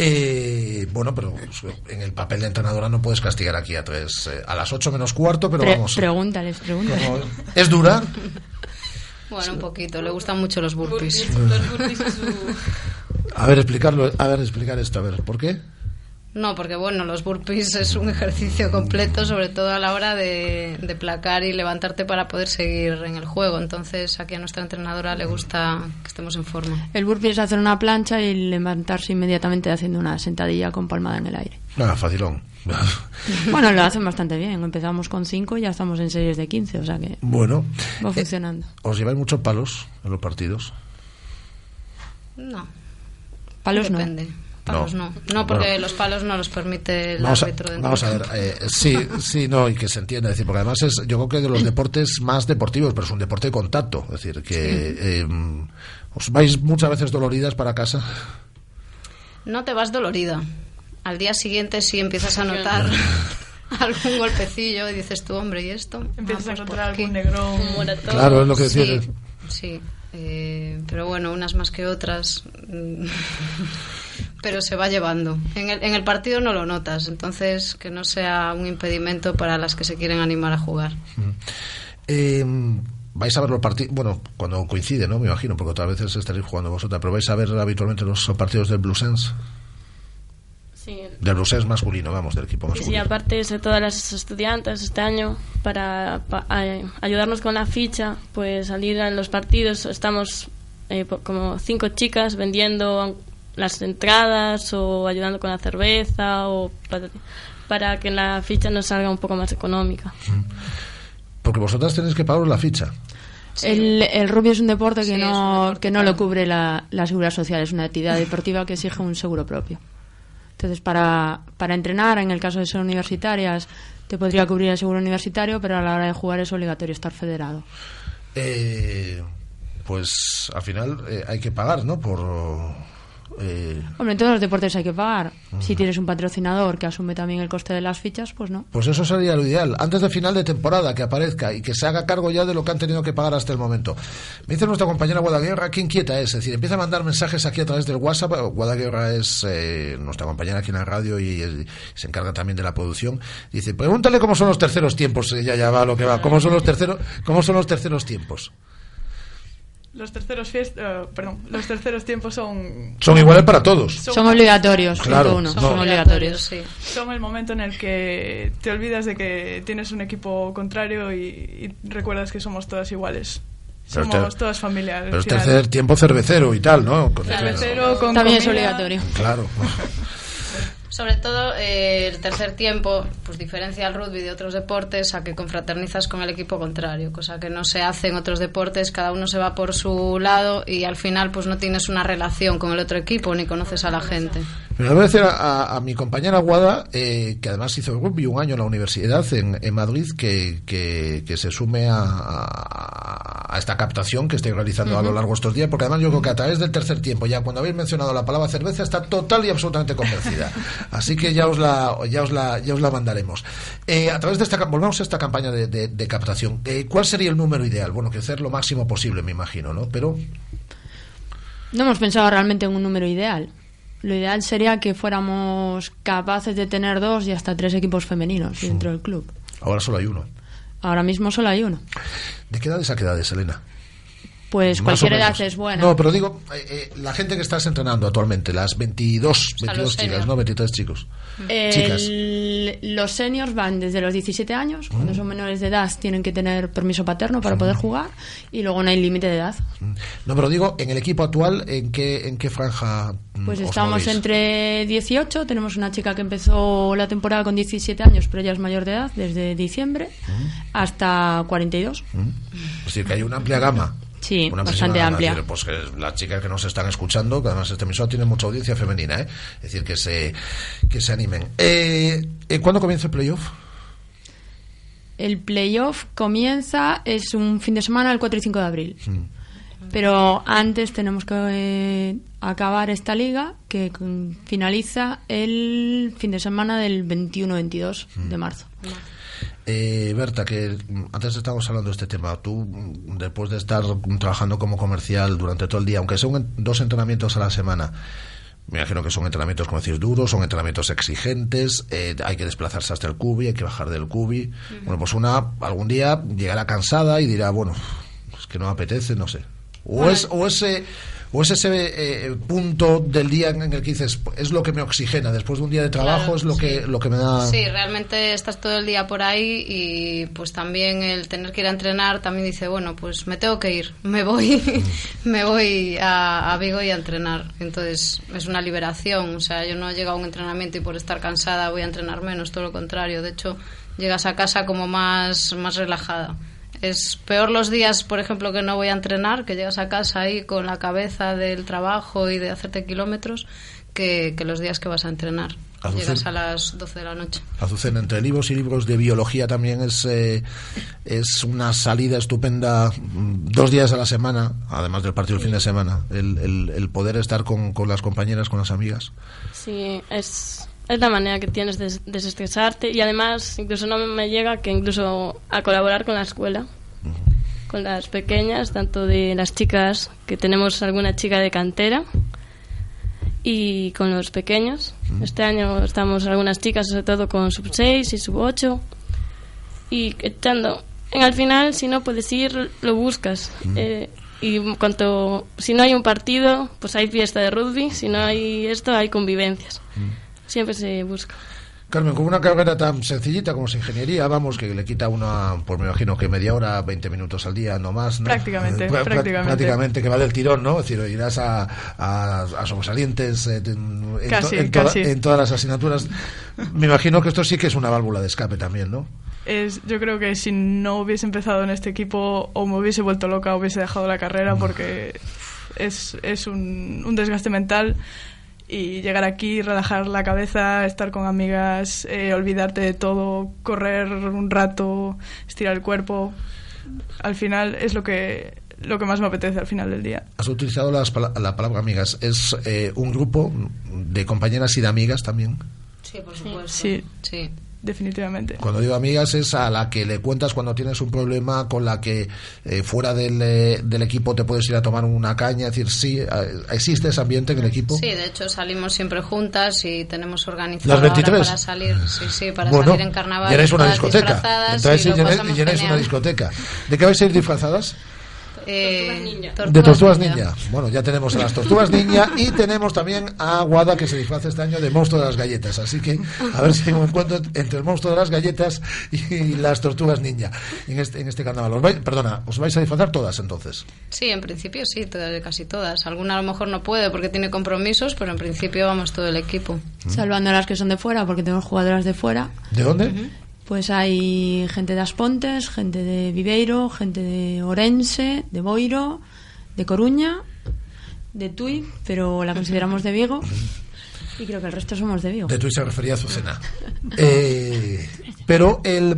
Eh, bueno, pero en el papel de entrenadora no puedes castigar aquí a tres, eh, a las 8 menos cuarto, pero Pre- vamos. pregúntales, pregúntales. como- ¿Es dura? Bueno, un poquito. Le gustan mucho los burpees. A ver, explicarlo, a ver, explicar esto, a ver, ¿por qué? No, porque bueno, los burpees es un ejercicio completo, sobre todo a la hora de, de placar y levantarte para poder seguir en el juego. Entonces, aquí a nuestra entrenadora le gusta que estemos en forma. El burpee es hacer una plancha y levantarse inmediatamente haciendo una sentadilla con palmada en el aire. Nada, facilón. Bueno, lo hacen bastante bien. Empezamos con 5 y ya estamos en series de 15, o sea que bueno, va eh, funcionando. ¿os lleváis muchos palos en los partidos? No. Palos no. Palos No. no. No, porque Bueno. los palos no los permite el Vamos a, árbitro. dentro vamos a ver, eh, sí, sí, no, y que se entienda, es decir, porque además es, yo creo que de los deportes más deportivos, pero es un deporte de contacto, es decir, que eh, os vais muchas veces doloridas para casa. No te vas dolorida. Al día siguiente sí empiezas a notar algún golpecillo y dices tú, hombre, ¿y esto? Empiezas Ah, a pues por encontrar algún negrón. Claro, es lo que Sí, decía. sí. Eh, pero bueno, unas más que otras. mm, pero se va llevando. En el, en el partido no lo notas, entonces que no sea un impedimento para las que se quieren animar a jugar. Eh, vais a ver los partidos, bueno, cuando coincide, ¿no? Me imagino, porque otras veces estaréis jugando vosotras, pero vais a ver habitualmente los partidos del Bluesens, Sí, del Bluesens masculino, vamos, del equipo Y sí, masculino. aparte de todas las estudiantes este año, para, pa- a- ayudarnos con la ficha, pues salir a los partidos, estamos eh, como cinco chicas vendiendo las entradas o ayudando con la cerveza o para, para que la ficha nos salga un poco más económica. Porque vosotras tenéis que pagaros la ficha. El, el rugby es un deporte que Sí, no, deporte, que no lo cubre la, la seguridad social, es una actividad deportiva que exige un seguro propio. Entonces, para, para entrenar, en el caso de ser universitarias, te podría cubrir el seguro universitario, pero a la hora de jugar es obligatorio estar federado. Eh, pues al final eh, hay que pagar, ¿no? Por. Eh, Hombre, en todos los deportes hay que pagar. Si tienes un patrocinador que asume también el coste de las fichas, pues no. Pues eso sería lo ideal. Antes de final de temporada, que aparezca y que se haga cargo ya de lo que han tenido que pagar hasta el momento. Me dice nuestra compañera Guadaguerra qué inquieta es. Es decir, empieza a mandar mensajes aquí a través del WhatsApp. Guadaguerra es eh, nuestra compañera aquí en la radio y, eh, se encarga también de la producción. Dice, pregúntale cómo son los terceros tiempos. Ya, ya va lo que va. ¿Cómo son los terceros, cómo son los terceros tiempos? Los terceros fiest- eh, perdón, los terceros tiempos son Son iguales para todos. Son obligatorios, Claro, uno, no. son obligatorios. sí. son el momento en el que te olvidas de que tienes un equipo contrario y, y recuerdas que somos todas iguales. Pero Somos te- todas familia. al Pero es final. tercer tiempo cervecero y tal, ¿no? Con- Cervecero con También es comida. obligatorio. Claro. Sobre todo eh, el tercer tiempo, pues diferencia al rugby de otros deportes a que confraternizas con el equipo contrario, cosa que no se hace en otros deportes, cada uno se va por su lado y al final pues no tienes una relación con el otro equipo ni conoces a la gente. Pero voy a decir a, a- mi compañera Guada, eh, que además hizo rugby un año en la universidad en, en Madrid, que, que, que se sume a, a- a esta captación que estoy realizando a lo largo de estos días, porque además yo creo que a través del tercer tiempo, ya cuando habéis mencionado la palabra cerveza, está total y absolutamente convencida. Así que ya os la, ya os la, ya os la mandaremos. Eh, a través de esta, volvemos a esta campaña de, de- de captación. Eh, ¿Cuál sería el número ideal? Bueno, crecer lo máximo posible, me imagino, ¿no? Pero No hemos pensado realmente en un número ideal. Lo ideal sería que fuéramos capaces de tener dos y hasta tres equipos femeninos dentro del club. ahora solo hay uno. Ahora mismo solo hay uno. ¿De qué edades a qué edades, Elena? Pues Más cualquier edad es buena. No, pero digo, eh, eh, la gente que estás entrenando actualmente, las 22, sea, 22 los chicas, senior. ¿no? 23 chicos. El- Chicas. los seniors van desde los 17 años, cuando son menores de edad tienen que tener permiso paterno para poder jugar y luego no hay límite de edad. No, pero digo, en el equipo actual, ¿en qué, en qué franja mm, Pues os estamos movéis? entre 18, tenemos una chica que empezó la temporada con 17 años, pero ella es mayor de edad, desde diciembre, hasta 42. Es decir, que hay una amplia gama. Sí, Una bastante amplia. Decir, pues que las chicas que nos están escuchando, que además este emisor tiene mucha audiencia femenina, ¿eh? Es decir, que se, que se animen. Eh, eh, ¿Cuándo comienza el playoff? El playoff comienza, es un fin de semana, el 4 y 5 de abril. Pero antes tenemos que eh, acabar esta liga que finaliza el fin de semana del 21-22 de marzo. Eh, Berta, que antes estábamos hablando de este tema. Tú, después de estar trabajando como comercial durante todo el día, aunque son en- dos entrenamientos a la semana, me imagino que son entrenamientos, como decir, duros, son entrenamientos exigentes, eh, hay que desplazarse hasta el cubi, hay que bajar del cubi. Bueno, pues una algún día llegará cansada y dirá, bueno, es que no me apetece, no sé. O, Bueno. es, o ese... O es ese eh, punto del día en el que dices, es lo que me oxigena, después de un día de trabajo Claro, es lo, que, lo que me da... Sí, realmente estás todo el día por ahí y pues también el tener que ir a entrenar también dice, bueno, pues me tengo que ir, me voy, me voy a, a Vigo y a entrenar. Entonces es una liberación, o sea, yo no llego a un entrenamiento y por estar cansada voy a entrenar menos, todo lo contrario. De hecho, llegas a casa como más, más relajada. Es peor los días, por ejemplo, que no voy a entrenar, que llegas a casa ahí con la cabeza del trabajo y de hacerte kilómetros, que, que los días que vas a entrenar. Azucena. Llegas a las 12 de la noche. Azucena, entre libros y libros de biología también es, eh, es una salida estupenda, mm, dos días a la semana, además del partido el fin de semana, el, el- el poder estar con, con las compañeras, con las amigas. Sí, es, es la manera que tienes de des- desestresarte y además incluso no me llega que incluso a colaborar con la escuela, con las pequeñas, tanto de las chicas, que tenemos alguna chica de cantera, y con los pequeños. Este año estamos algunas chicas, sobre todo con sub 6 y sub 8, y echando. En al final, si no puedes ir, lo buscas. Eh, y cuanto, si no hay un partido, pues hay fiesta de rugby, si no hay esto, hay convivencias. Siempre se busca. Carmen, con una carrera tan sencillita como es ingeniería, vamos, que le quita una, pues me imagino que media hora, 20 minutos al día, no más, ¿no? Prácticamente, Eh, prácticamente. prácticamente, que va del tirón, ¿no? Es decir, irás a, a, a sobresalientes eh, en, en Casi, to- en toda- casi. en todas las asignaturas. Me imagino que esto sí que es una válvula de escape también, ¿no? Es, yo creo que si no hubiese empezado en este equipo o me hubiese vuelto loca hubiese dejado la carrera porque es, es un, un desgaste mental y llegar aquí, relajar la cabeza, estar con amigas, eh, olvidarte de todo, correr un rato, estirar el cuerpo, al final es lo que, lo que más me apetece al final del día. Has utilizado las pala- la palabra amigas. ¿Es eh, un grupo de compañeras y de amigas también? Sí, por supuesto. Sí, sí. Definitivamente. Cuando digo amigas es a la que le cuentas cuando tienes un problema, con la que eh, fuera del, eh, del equipo te puedes ir a tomar una caña, es decir, sí, existe ese ambiente en el equipo. Sí, de hecho salimos siempre juntas y tenemos organizado ¿Las 23? ahora para salir, sí, sí, para bueno, salir en carnaval. llenáis una discoteca. Entráis y llenáis, una discoteca. ¿De qué vais a ir disfrazadas? Eh, de Tortugas Ninja. Bueno, ya tenemos a las Tortugas Ninja y tenemos también a Guada que se disfraza este año de monstruo de las galletas. Así que a ver si me encuentro entre el monstruo de las galletas y las Tortugas Ninja en este, en este carnaval. Os vais- perdona, ¿os vais a disfrazar todas entonces? Sí, en principio sí, todas- casi todas. Alguna a lo mejor no puede porque tiene compromisos, pero en principio vamos todo el equipo. Salvando las que son de fuera, porque tenemos jugadoras de fuera. ¿De dónde? Pues hay gente de Aspontes, gente de Viveiro, gente de Orense, de Boiro, de Coruña, de Tui, pero la consideramos de Vigo. Y creo que el resto somos de Vigo. De Tui se refería a Azucena. Eh, pero el...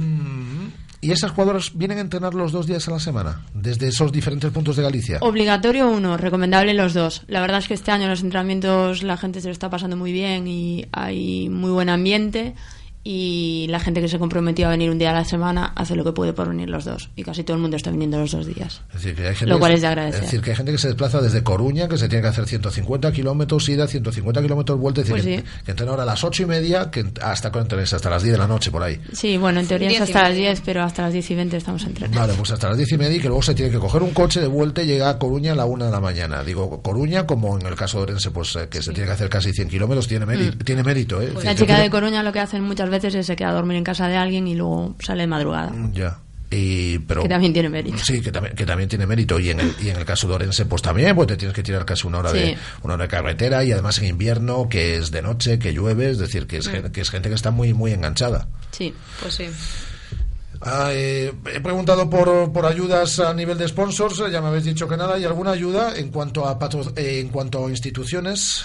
¿Y esas jugadoras vienen a entrenar los dos días a la semana? Desde esos diferentes puntos de Galicia. Obligatorio uno, recomendable los dos. La verdad es que este año los entrenamientos la gente se lo está pasando muy bien y hay muy buen ambiente y la gente que se comprometió a venir un día a la semana hace lo que puede por venir los dos y casi todo el mundo está viniendo los dos días Es decir, que hay gente lo cual es de agradecer Es decir, que hay gente que se desplaza desde Coruña, que se tiene que hacer 150 kilómetros ida, 150 kilómetros vuelta, es decir, Pues que, sí. que entrena ahora a las ocho y media, que hasta, hasta las 10 de la noche, por ahí. sí bueno en teoría es hasta las media. 10 pero hasta las 10 y 20 estamos entrenando Vale, pues hasta las 10 y media y que luego se tiene que coger un coche de vuelta y llega a Coruña a la una de la mañana. Digo, Coruña, como en el caso de Orense, pues eh, que se tiene que hacer casi 100 kilómetros, tiene, mérito tiene mérito, ¿eh? Es la chica de Coruña lo que hacen muchas veces es se queda a dormir en casa de alguien y luego sale de madrugada Ya. Y, pero, que también tiene mérito Sí, que también, que también tiene mérito. Y en, el, y en el caso de Orense, pues también, pues te tienes que tirar casi una hora, de, una hora de carretera y además en invierno, que es de noche, que llueve, es decir, que es, Mm. que es gente que está muy, muy enganchada. sí Pues sí. Ah, eh, he preguntado por, por ayudas a nivel de sponsors, ya me habéis dicho que nada. ¿Y alguna ayuda en cuanto a patro- eh, en cuanto a instituciones?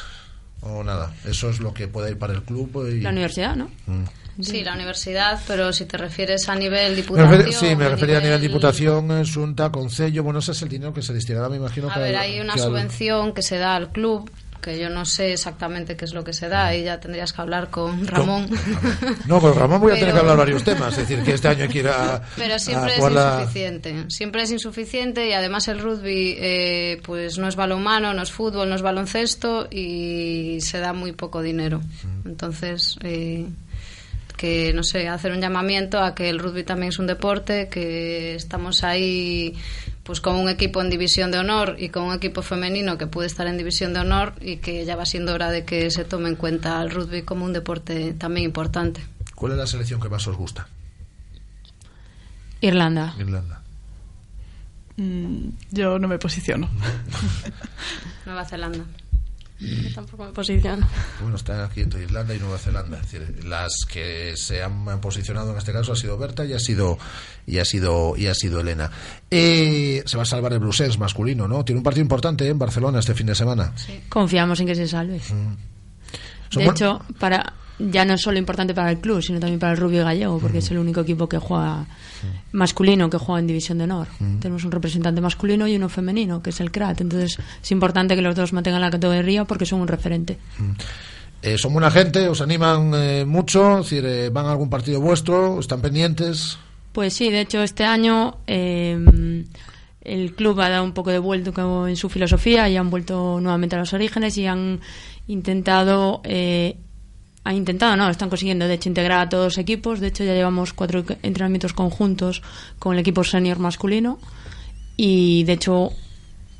O nada, eso es lo que puede ir para el club. Y... la universidad ¿no? Mm. Sí, la universidad, pero si te refieres a nivel Me diputación... refiero- sí, me refería a nivel diputación, Junta, Concello. Bueno, ese es el dinero que se destinará, me imagino. A que ver, hay una que al- subvención que se da al club, que yo no sé exactamente qué es lo que se da, y ya tendrías que hablar con Ramón. No, con Ramón voy a tener que hablar varios temas. Es decir, que este año hay que ir a. Pero a siempre es la- insuficiente. Siempre es insuficiente y además el rugby eh, pues no es balonmano, no es fútbol, no es baloncesto y se da muy poco dinero. Entonces, eh, que no sé, hacer un llamamiento a que el rugby también es un deporte, que estamos ahí pues con un equipo en división de honor y con un equipo femenino que puede estar en división de honor y que ya va siendo hora de que se tome en cuenta el rugby como un deporte también importante. ¿Cuál es la selección que más os gusta? Irlanda Irlanda. Mm, yo no me posiciono. Nueva Zelanda. Yo tampoco me posiciono. Bueno, están aquí entre Irlanda y Nueva Zelanda. Es decir, las que se han posicionado en este caso ha sido Berta y ha sido y ha sido y ha sido Elena. Eh, se va a salvar el Brussels masculino, ¿no? Tiene un partido importante ¿eh? en Barcelona este fin de semana. confiamos en que se salve Son de hecho para ya no es solo importante para el club sino también para el rugby gallego porque es el único equipo que juega masculino que juega en división de honor. Tenemos un representante masculino y uno femenino que es el CRAT entonces es importante que los dos mantengan la categoría porque son un referente. Eh, son buena gente, os animan eh, mucho, es decir, eh, van a algún partido vuestro, están pendientes. Pues sí, de hecho este año eh, el club ha dado un poco de vuelto en su filosofía y han vuelto nuevamente a los orígenes y han intentado, eh, han intentado, no, están consiguiendo de hecho integrar a todos los equipos. De hecho ya llevamos cuatro entrenamientos conjuntos con el equipo senior masculino y de hecho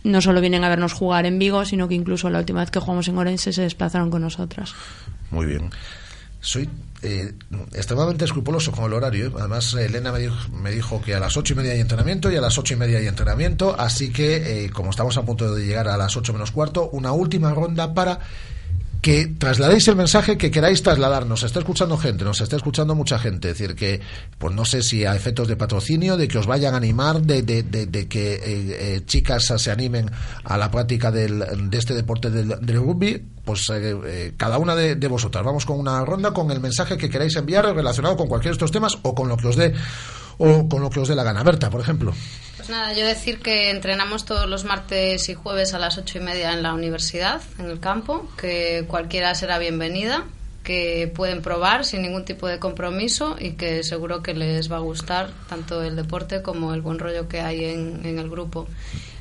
no solo vienen a vernos jugar en Vigo, sino que incluso la última vez que jugamos en Orense se desplazaron con nosotras. Muy bien. Soy eh, extremadamente escrupuloso con el horario. ¿eh? Además, Elena me dijo, me dijo que a las ocho y media hay entrenamiento y a las ocho y media hay entrenamiento. Así que, eh, como estamos a punto de llegar a las ocho menos cuarto, una última ronda para que trasladéis el mensaje que queráis trasladar. Nos está escuchando gente, nos está escuchando mucha gente. Es decir, que, pues no sé si a efectos de patrocinio, de que os vayan a animar, de, de, de, de que eh, eh, chicas se animen a la práctica del, de este deporte del, rugby, pues eh, eh, cada una de, de vosotras. Vamos con una ronda con el mensaje que queráis enviar relacionado con cualquiera de estos temas o con lo que os dé o con lo que os la gana. Berta, por ejemplo. Pues nada, yo decir que entrenamos todos los martes y jueves a las ocho y media en la universidad, en el campo, que cualquiera será bienvenida, que pueden probar sin ningún tipo de compromiso y que seguro que les va a gustar tanto el deporte como el buen rollo que hay en el grupo.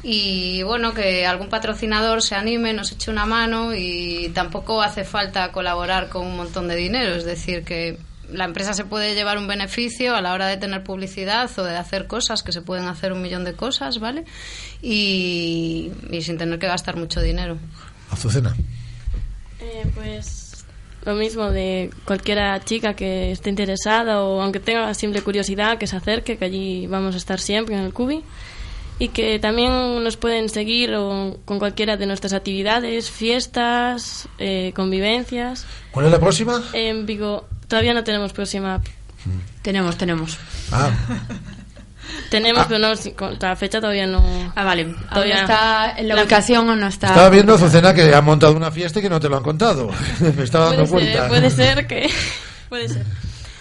Y bueno, que algún patrocinador se anime, nos eche una mano y tampoco hace falta colaborar con un montón de dinero, es decir, que la empresa se puede llevar un beneficio a la hora de tener publicidad o de hacer cosas, que se pueden hacer un millón de cosas, ¿vale? Y, y sin tener que gastar mucho dinero. Azucena. Eh, pues lo mismo de cualquiera chica que esté interesada o aunque tenga simple curiosidad que se acerque, que allí vamos a estar siempre en el Cubi y que también nos pueden seguir o- con cualquiera de nuestras actividades, fiestas, eh, convivencias. ¿Cuál es la próxima? En Vigo todavía no tenemos próxima. Tenemos, tenemos. Ah, Tenemos, pero no, con la fecha todavía no. Ah, vale. Todavía está en la La- ubicación o no está. estaba viendo Azucena que ha montado una fiesta y que no te lo han contado. Me estaba dando puede ser, cuenta. puede ser que puede ser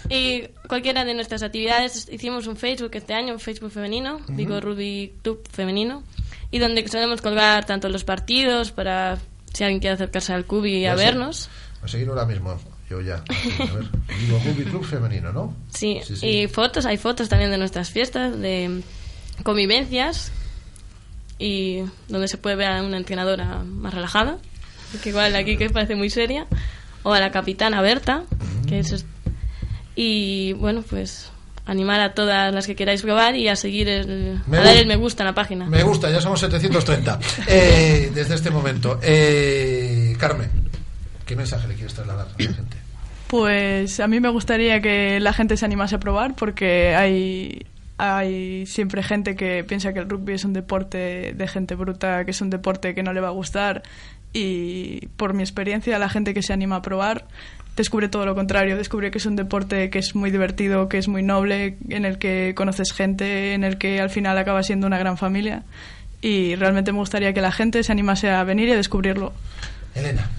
y cualquiera de nuestras actividades hicimos un Facebook este año un Facebook femenino Vigo Rugby Club femenino y donde solemos colgar tanto los partidos para si alguien quiere acercarse al club y a vernos a seguir ahora mismo. Yo ya. A ver, digo Rugby Club femenino, ¿no? Sí, Sí, sí. y fotos, hay fotos también de nuestras fiestas, de convivencias y donde se puede ver a una entrenadora más relajada, que igual aquí que parece muy seria, o a la capitana Berta, que es... Y bueno, pues animar a todas las que queráis probar y a seguir el, Me a dar el me gusta en la página. Me gusta, ya somos 730 eh, desde este momento. Eh, Carmen, ¿qué mensaje le quieres trasladar a la gente? Pues a mí me gustaría que la gente se animase a probar porque hay, hay siempre gente que piensa que el rugby es un deporte de gente bruta, que es un deporte que no le va a gustar y por mi experiencia la gente que se anima a probar descubre todo lo contrario, descubre que es un deporte que es muy divertido, que es muy noble, en el que conoces gente, en el que al final acaba siendo una gran familia y realmente me gustaría que la gente se animase a venir y a descubrirlo. Elena.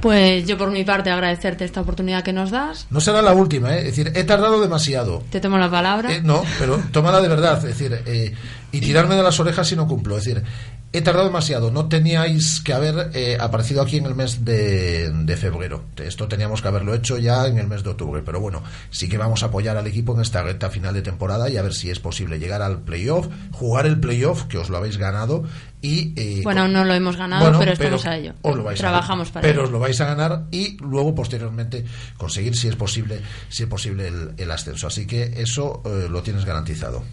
Pues yo por mi parte agradecerte esta oportunidad que nos das. No será la última, ¿eh? es decir, he tardado demasiado. Te tomo la palabra. Eh, no, pero tómala de verdad, es decir, eh, y tirarme de las orejas si no cumplo. Es decir, he tardado demasiado. No teníais que haber eh, aparecido aquí en el mes de, de febrero. Esto teníamos que haberlo hecho ya en el mes de octubre. Pero bueno, sí que vamos a apoyar al equipo en esta recta final de temporada y a ver si es posible llegar al playoff, jugar el playoff, que os lo habéis ganado. Y, eh, Bueno, no lo hemos ganado, Bueno, pero estamos a ello. os lo vais a Trabajamos ganar. para pero ello. os lo vais a ganar y luego posteriormente conseguir si es posible si es posible el, el ascenso así que eso eh, lo tienes garantizado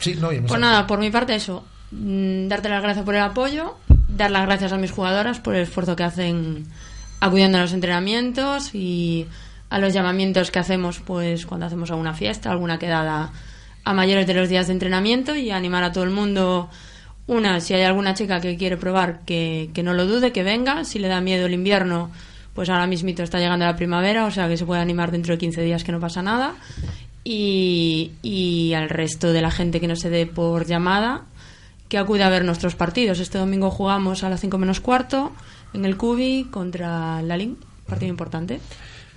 sí no Pues nada, por mi parte eso. Mm, Darte las gracias por el apoyo, dar las gracias a mis jugadoras por el esfuerzo que hacen acudiendo a los entrenamientos y a los llamamientos que hacemos pues cuando hacemos alguna fiesta, alguna quedada a mayores de los días de entrenamiento y animar a todo el mundo una, si hay alguna chica que quiere probar que, que no lo dude, que venga, si le da miedo el invierno pues ahora mismito está llegando la primavera, o sea que se puede animar dentro de 15 días que no pasa nada y, y al resto de la gente que no se dé por llamada que acude a ver nuestros partidos. Este domingo jugamos a las 5 menos cuarto en el Cubi contra Lalín, partido importante.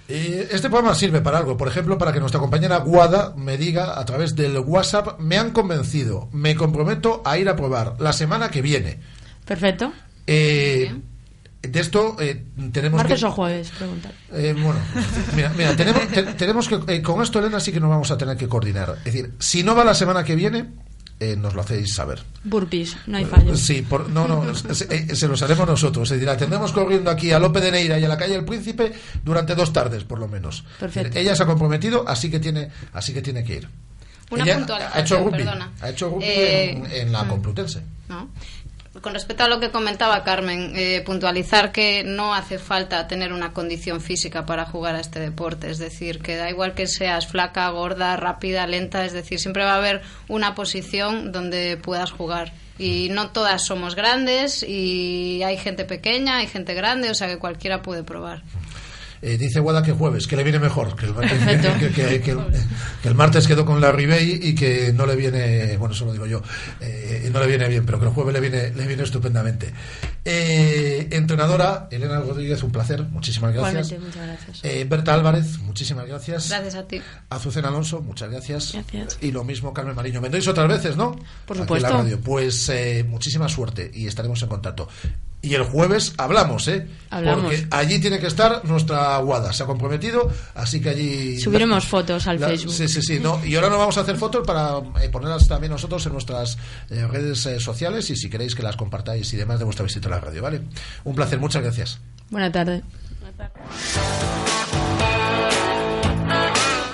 Eh, este programa sirve para algo, por ejemplo, para que nuestra compañera Guada me diga a través del WhatsApp, me han convencido, me comprometo a ir a probar la semana que viene. Perfecto. Eh, de esto eh, tenemos Martes que... o jueves, preguntar. Eh, bueno, mira, mira, tenemos, te- tenemos que, eh, con esto, Elena, sí que nos vamos a tener que coordinar. Es decir, si no va la semana que viene, eh, nos lo hacéis saber. Burpees, no hay fallo. Sí, por, no, no, se, eh, se los haremos nosotros. Es decir, la tendremos corriendo aquí a Lope de Neira y a la calle El Príncipe durante dos tardes, por lo menos. Perfecto. Ella se ha comprometido, así que tiene, así que tiene que ir. Una Ella ha hecho rugby, perdona. ha hecho rugby Eh, en, en la mm. Complutense. ¿no? Con respecto a lo que comentaba Carmen, eh, puntualizar que no hace falta tener una condición física para jugar a este deporte. Es decir, que da igual que seas flaca, gorda, rápida, lenta. Es decir, siempre va a haber una posición donde puedas jugar. Y no todas somos grandes y hay gente pequeña, hay gente grande, o sea que cualquiera puede probar. Eh, dice Guada que jueves, que le viene mejor, que el, que, que- que el, martes quedó con la Ribey y que no le viene, bueno, eso lo digo yo, eh, no le viene bien, pero que el jueves le viene, le viene estupendamente. Eh, entrenadora, Elena Rodríguez, un placer, muchísimas gracias. Muchas gracias. Eh, Berta Álvarez, muchísimas gracias. Gracias a ti. Azucena Alonso, muchas gracias. Gracias. Y lo mismo Carmen Mariño. Vendréis otras veces, ¿no? Por Aquí en supuesto. la radio. Pues muchísima suerte y estaremos en contacto. Y el jueves hablamos, ¿eh? Hablamos. Porque allí tiene que estar nuestra Guada. Se ha comprometido, así que allí... Subiremos fotos al La- Facebook. Sí, sí, sí. No, y ahora no vamos a hacer fotos para eh, ponerlas también nosotros en nuestras eh, redes eh, sociales y si queréis que las compartáis y demás de vuestra visita a la radio, ¿vale? Un placer, muchas gracias. Buena tarde.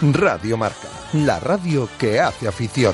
Radio Marca, la radio que hace afición.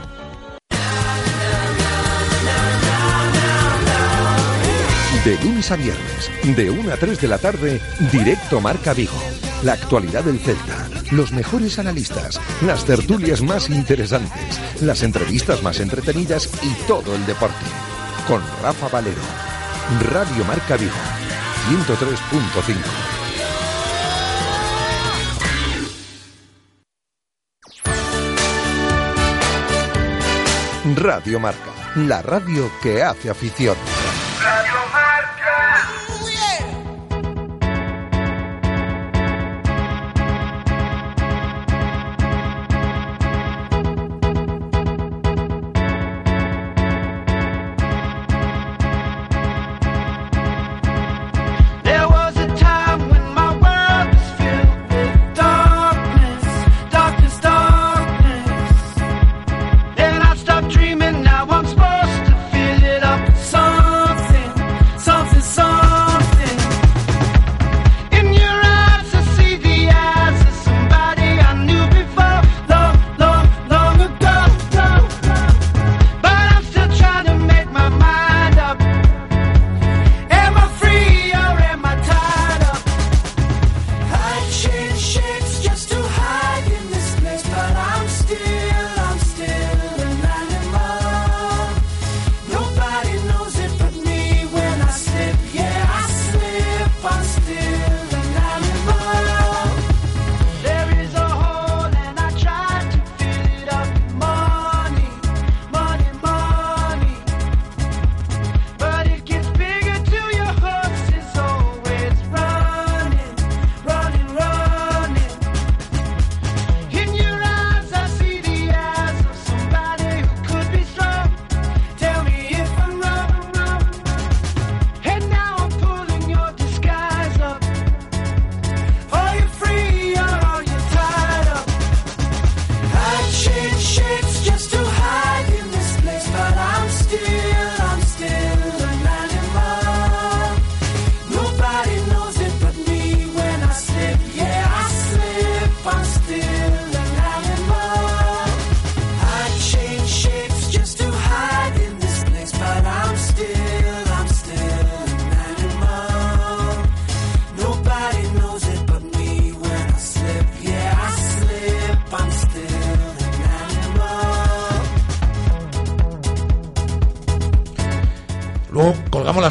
De lunes a viernes, de 1 a 3 de la tarde, directo Marca Vigo. La actualidad del Celta, los mejores analistas, las tertulias más interesantes, las entrevistas más entretenidas y todo el deporte. con Rafa Valero. Radio Marca Vigo, 103.5. Radio Marca, la radio que hace afición.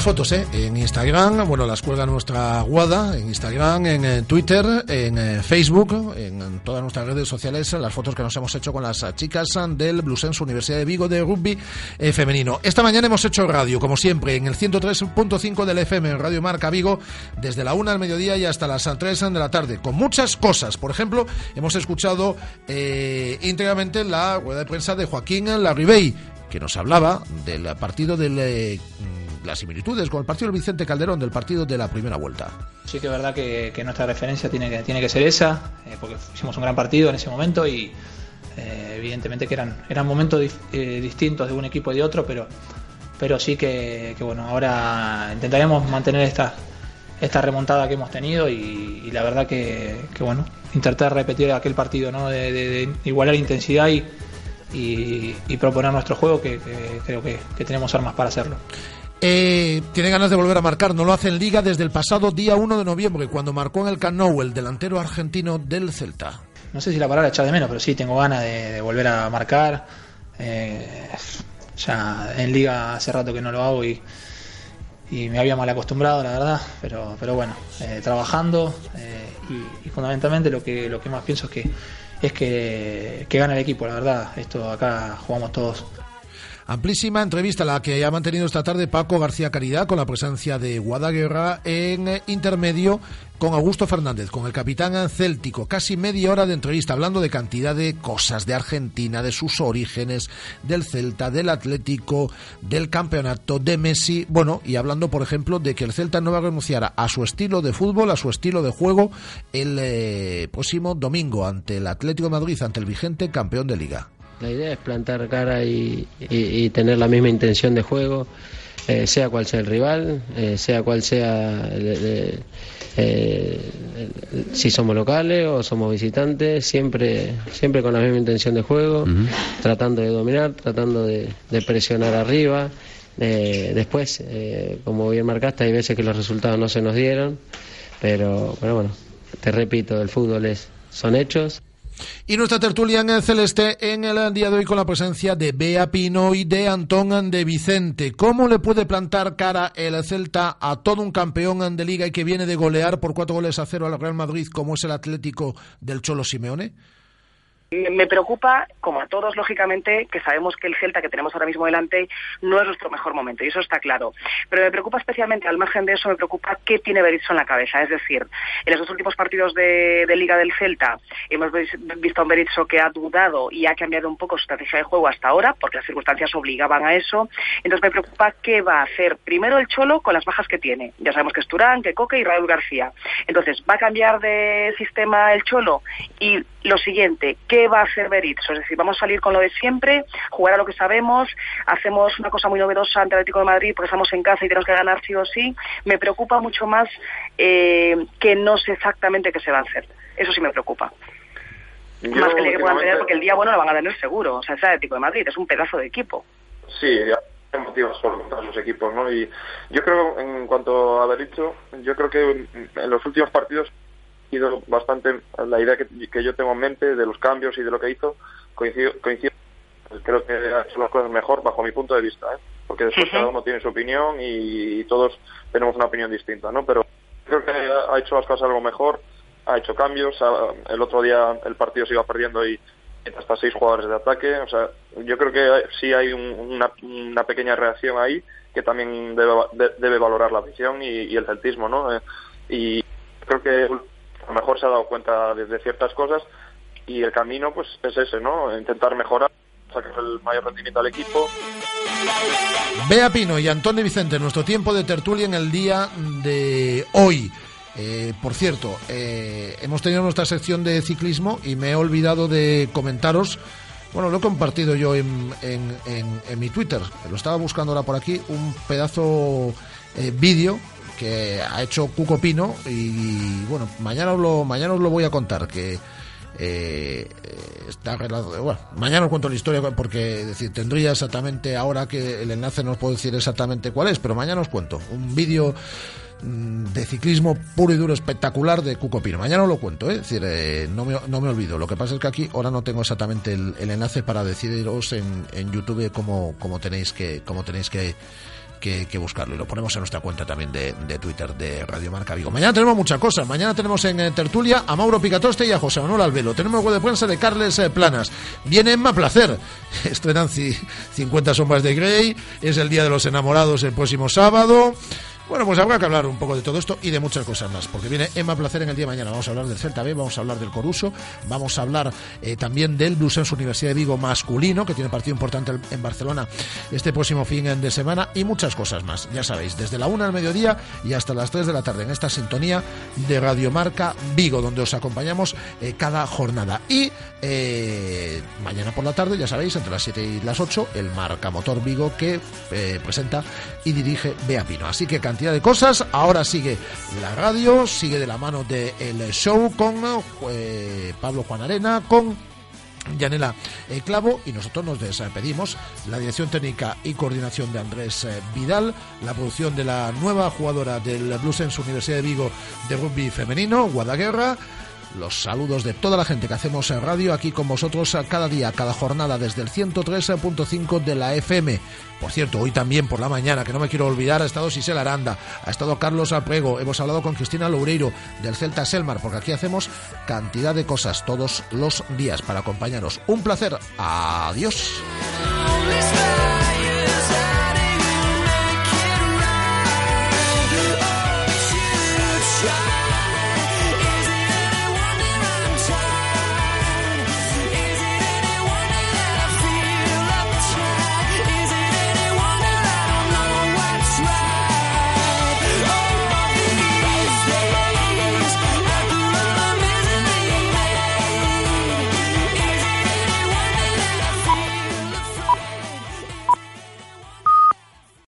Fotos ¿eh? en Instagram, bueno, las cuelga nuestra Guada, en Instagram, en eh, Twitter, en eh, Facebook, en, todas nuestras redes sociales, las fotos que nos hemos hecho con las chicas del Blusense Universidad de Vigo de rugby eh, femenino. Esta mañana hemos hecho radio, como siempre, en el 103.5 del FM, Radio Marca Vigo, desde la 1 al mediodía y hasta las 3 de la tarde, con muchas cosas. Por ejemplo, hemos escuchado íntegramente la rueda de prensa de Joaquín Larribey, que nos hablaba del partido del... las similitudes con el partido del Vicente Calderón del partido de la primera vuelta. Sí que es verdad que, nuestra referencia tiene que, tiene que ser esa, eh, porque hicimos un gran partido en ese momento y eh, evidentemente que eran, eran momentos eh, distintos de un equipo y de otro, pero, pero sí que, bueno, ahora intentaremos mantener esta, esta remontada que hemos tenido y, la verdad que, bueno, intentar repetir aquel partido, ¿no? de, de- de igualar intensidad y, y, proponer nuestro juego que, creo que tenemos armas para hacerlo. Eh, tiene ganas de volver a marcar, no lo hace en Liga desde el pasado día 1 de noviembre, cuando marcó en el Camp Nou el delantero argentino del Celta. no sé si la palabra echar de menos, pero sí tengo ganas de, volver a marcar. Eh, ya en liga hace rato que no lo hago y, me había mal acostumbrado, la verdad. Pero, pero bueno, eh, trabajando eh, y, y fundamentalmente lo que, lo que más pienso es que es que, que gana el equipo, la verdad. Esto acá jugamos todos. Amplísima entrevista la que ha mantenido esta tarde Paco García Caridad con la presencia de Guadaguerra en eh, intermedio con Augusto Fernández, con el capitán céltico. Casi media hora de entrevista hablando de cantidad de cosas de Argentina, de sus orígenes, del Celta, del Atlético, del campeonato, de Messi. Bueno, y hablando, por ejemplo, de que el Celta no va a renunciar a su estilo de fútbol, a su estilo de juego el eh, próximo domingo ante el Atlético de Madrid, ante el vigente campeón de liga. La idea es plantar cara y, y- y tener la misma intención de juego, eh, sea cual sea el rival, eh, sea cual sea el- el- eh, el- si somos locales o somos visitantes, siempre, siempre con la misma intención de juego, tratando de dominar, tratando de, de presionar arriba. Eh, después, eh, como bien marcaste, hay veces que los resultados no se nos dieron, pero, pero bueno, te repito, el fútbol es, son hechos. Y nuestra tertulia en el celeste en el día de hoy con la presencia de Bea Pino y de Antón de Vicente. ¿Cómo le puede plantar cara el Celta a todo un campeón de liga y que viene de golear por cuatro goles a cero al Real Madrid como es el Atlético del Cholo Simeone? Me preocupa, como a todos, lógicamente, que sabemos que el Celta que tenemos ahora mismo delante no es nuestro mejor momento, y eso está claro. Pero me preocupa especialmente, al margen de eso, me preocupa qué tiene Berizzo en la cabeza. Es decir, en los dos últimos partidos de, Liga del Celta hemos vis- visto a un Berizzo que ha dudado y ha cambiado un poco su estrategia de juego hasta ahora, porque las circunstancias obligaban a eso. Entonces me preocupa qué va a hacer primero el Cholo con las bajas que tiene. Ya sabemos que es Turán, que Coque y Raúl García. Entonces, ¿va a cambiar de sistema el Cholo? Y lo siguiente, ¿qué va a hacer Berizzo? Es decir, vamos a salir con lo de siempre, jugar a lo que sabemos, hacemos una cosa muy novedosa ante el Atlético de Madrid porque estamos en casa y tenemos que ganar sí o sí. Me preocupa mucho más eh, que no sé exactamente qué se va a hacer. Eso sí me preocupa. Yo, más que el que puedan tener, porque el día bueno lo van a tener seguro. O sea, es el Atlético de Madrid, es un pedazo de equipo. Sí, hay motivos por sus equipos, ¿no? Y yo creo, en cuanto a haber dicho, yo creo que en los últimos partidos sido bastante la idea que, que yo tengo en mente de los cambios y de lo que hizo, coincido, coincido creo que ha hecho las cosas mejor bajo mi punto de vista, ¿eh? porque después cada uno tiene su opinión y, todos tenemos una opinión distinta, ¿no? Pero creo que ha hecho las cosas algo mejor, ha hecho cambios, ha- el otro día el partido se iba perdiendo y hasta seis jugadores de ataque, o sea, yo creo que sí hay un- una, una pequeña reacción ahí que también debe, de- debe valorar la afición y, y el celtismo, ¿no? Eh, y creo que mejor se ha dado cuenta de, ciertas cosas y el camino pues es ese, ¿no? Intentar mejorar, sacar el mayor rendimiento al equipo. Bea Pino y Antón de Vicente, nuestro tiempo de tertulia en el día de hoy. Eh, por cierto, eh, hemos tenido nuestra sección de ciclismo y me he olvidado de comentaros. Bueno, lo he compartido yo en, en- en- en mi Twitter. Lo estaba buscando ahora por aquí. Un pedazo eh, vídeo que ha hecho Cuco Pino. Y bueno, mañana os lo, mañana os lo voy a contar. Que eh, está relacionado. Bueno, mañana os cuento la historia porque decir, tendría exactamente ahora que el enlace no os puedo decir exactamente cuál es, pero mañana os cuento. Un vídeo mm, de ciclismo puro y duro espectacular de Cuco Pino. Mañana os lo cuento, ¿eh? es decir, eh, no, me, no me olvido. Lo que pasa es que aquí ahora no tengo exactamente el, el enlace para decidiros en, en YouTube cómo, cómo tenéis que cómo tenéis que, que, que buscarlo y lo ponemos en nuestra cuenta también de, de Twitter de Radio Marca Vigo. Mañana tenemos muchas cosas. Mañana tenemos en eh, tertulia a Mauro Picatoste y a José Manuel Albelo. Tenemos web de prensa de Carles eh, Planas. Viene Emma Placer. Estrenan ci- 50 sombras de Grey. Es el Día de los Enamorados el próximo sábado. Bueno, pues habrá que hablar un poco de todo esto y de muchas cosas más, porque viene Emma Placer en el día de mañana. Vamos a hablar del Celta B, vamos a hablar del Coruso, vamos a hablar eh, también del Bluesens Universidad de Vigo masculino, que tiene partido importante en Barcelona este próximo fin de semana, y muchas cosas más. Ya sabéis, desde la una al mediodía y hasta las 3 de la tarde en esta sintonía de Radiomarca Vigo, donde os acompañamos eh, cada jornada. Y eh, mañana por la tarde, ya sabéis, entre las 7 y las 8, el Marca Motor Vigo que eh, presenta y dirige Bea Pino. Así que cantidad de cosas. Ahora sigue la radio, sigue de la mano del show con eh, Pablo Juan Arena, con Yanela eh, Clavo y nosotros nos despedimos. La dirección técnica y coordinación de Andrés eh, Vidal, la producción de la nueva jugadora del Bluesens Universidad de Vigo de rugby femenino, Guadaguerra. Los saludos de toda la gente que hacemos en radio aquí con vosotros cada día, cada jornada desde el 103.5 de la FM. Por cierto, hoy también por la mañana, que no me quiero olvidar, ha estado Sisel Aranda, ha estado Carlos Aprego, hemos hablado con Cristina Loureiro del Celta Selmar, porque aquí hacemos cantidad de cosas todos los días para acompañaros. Un placer. Adiós.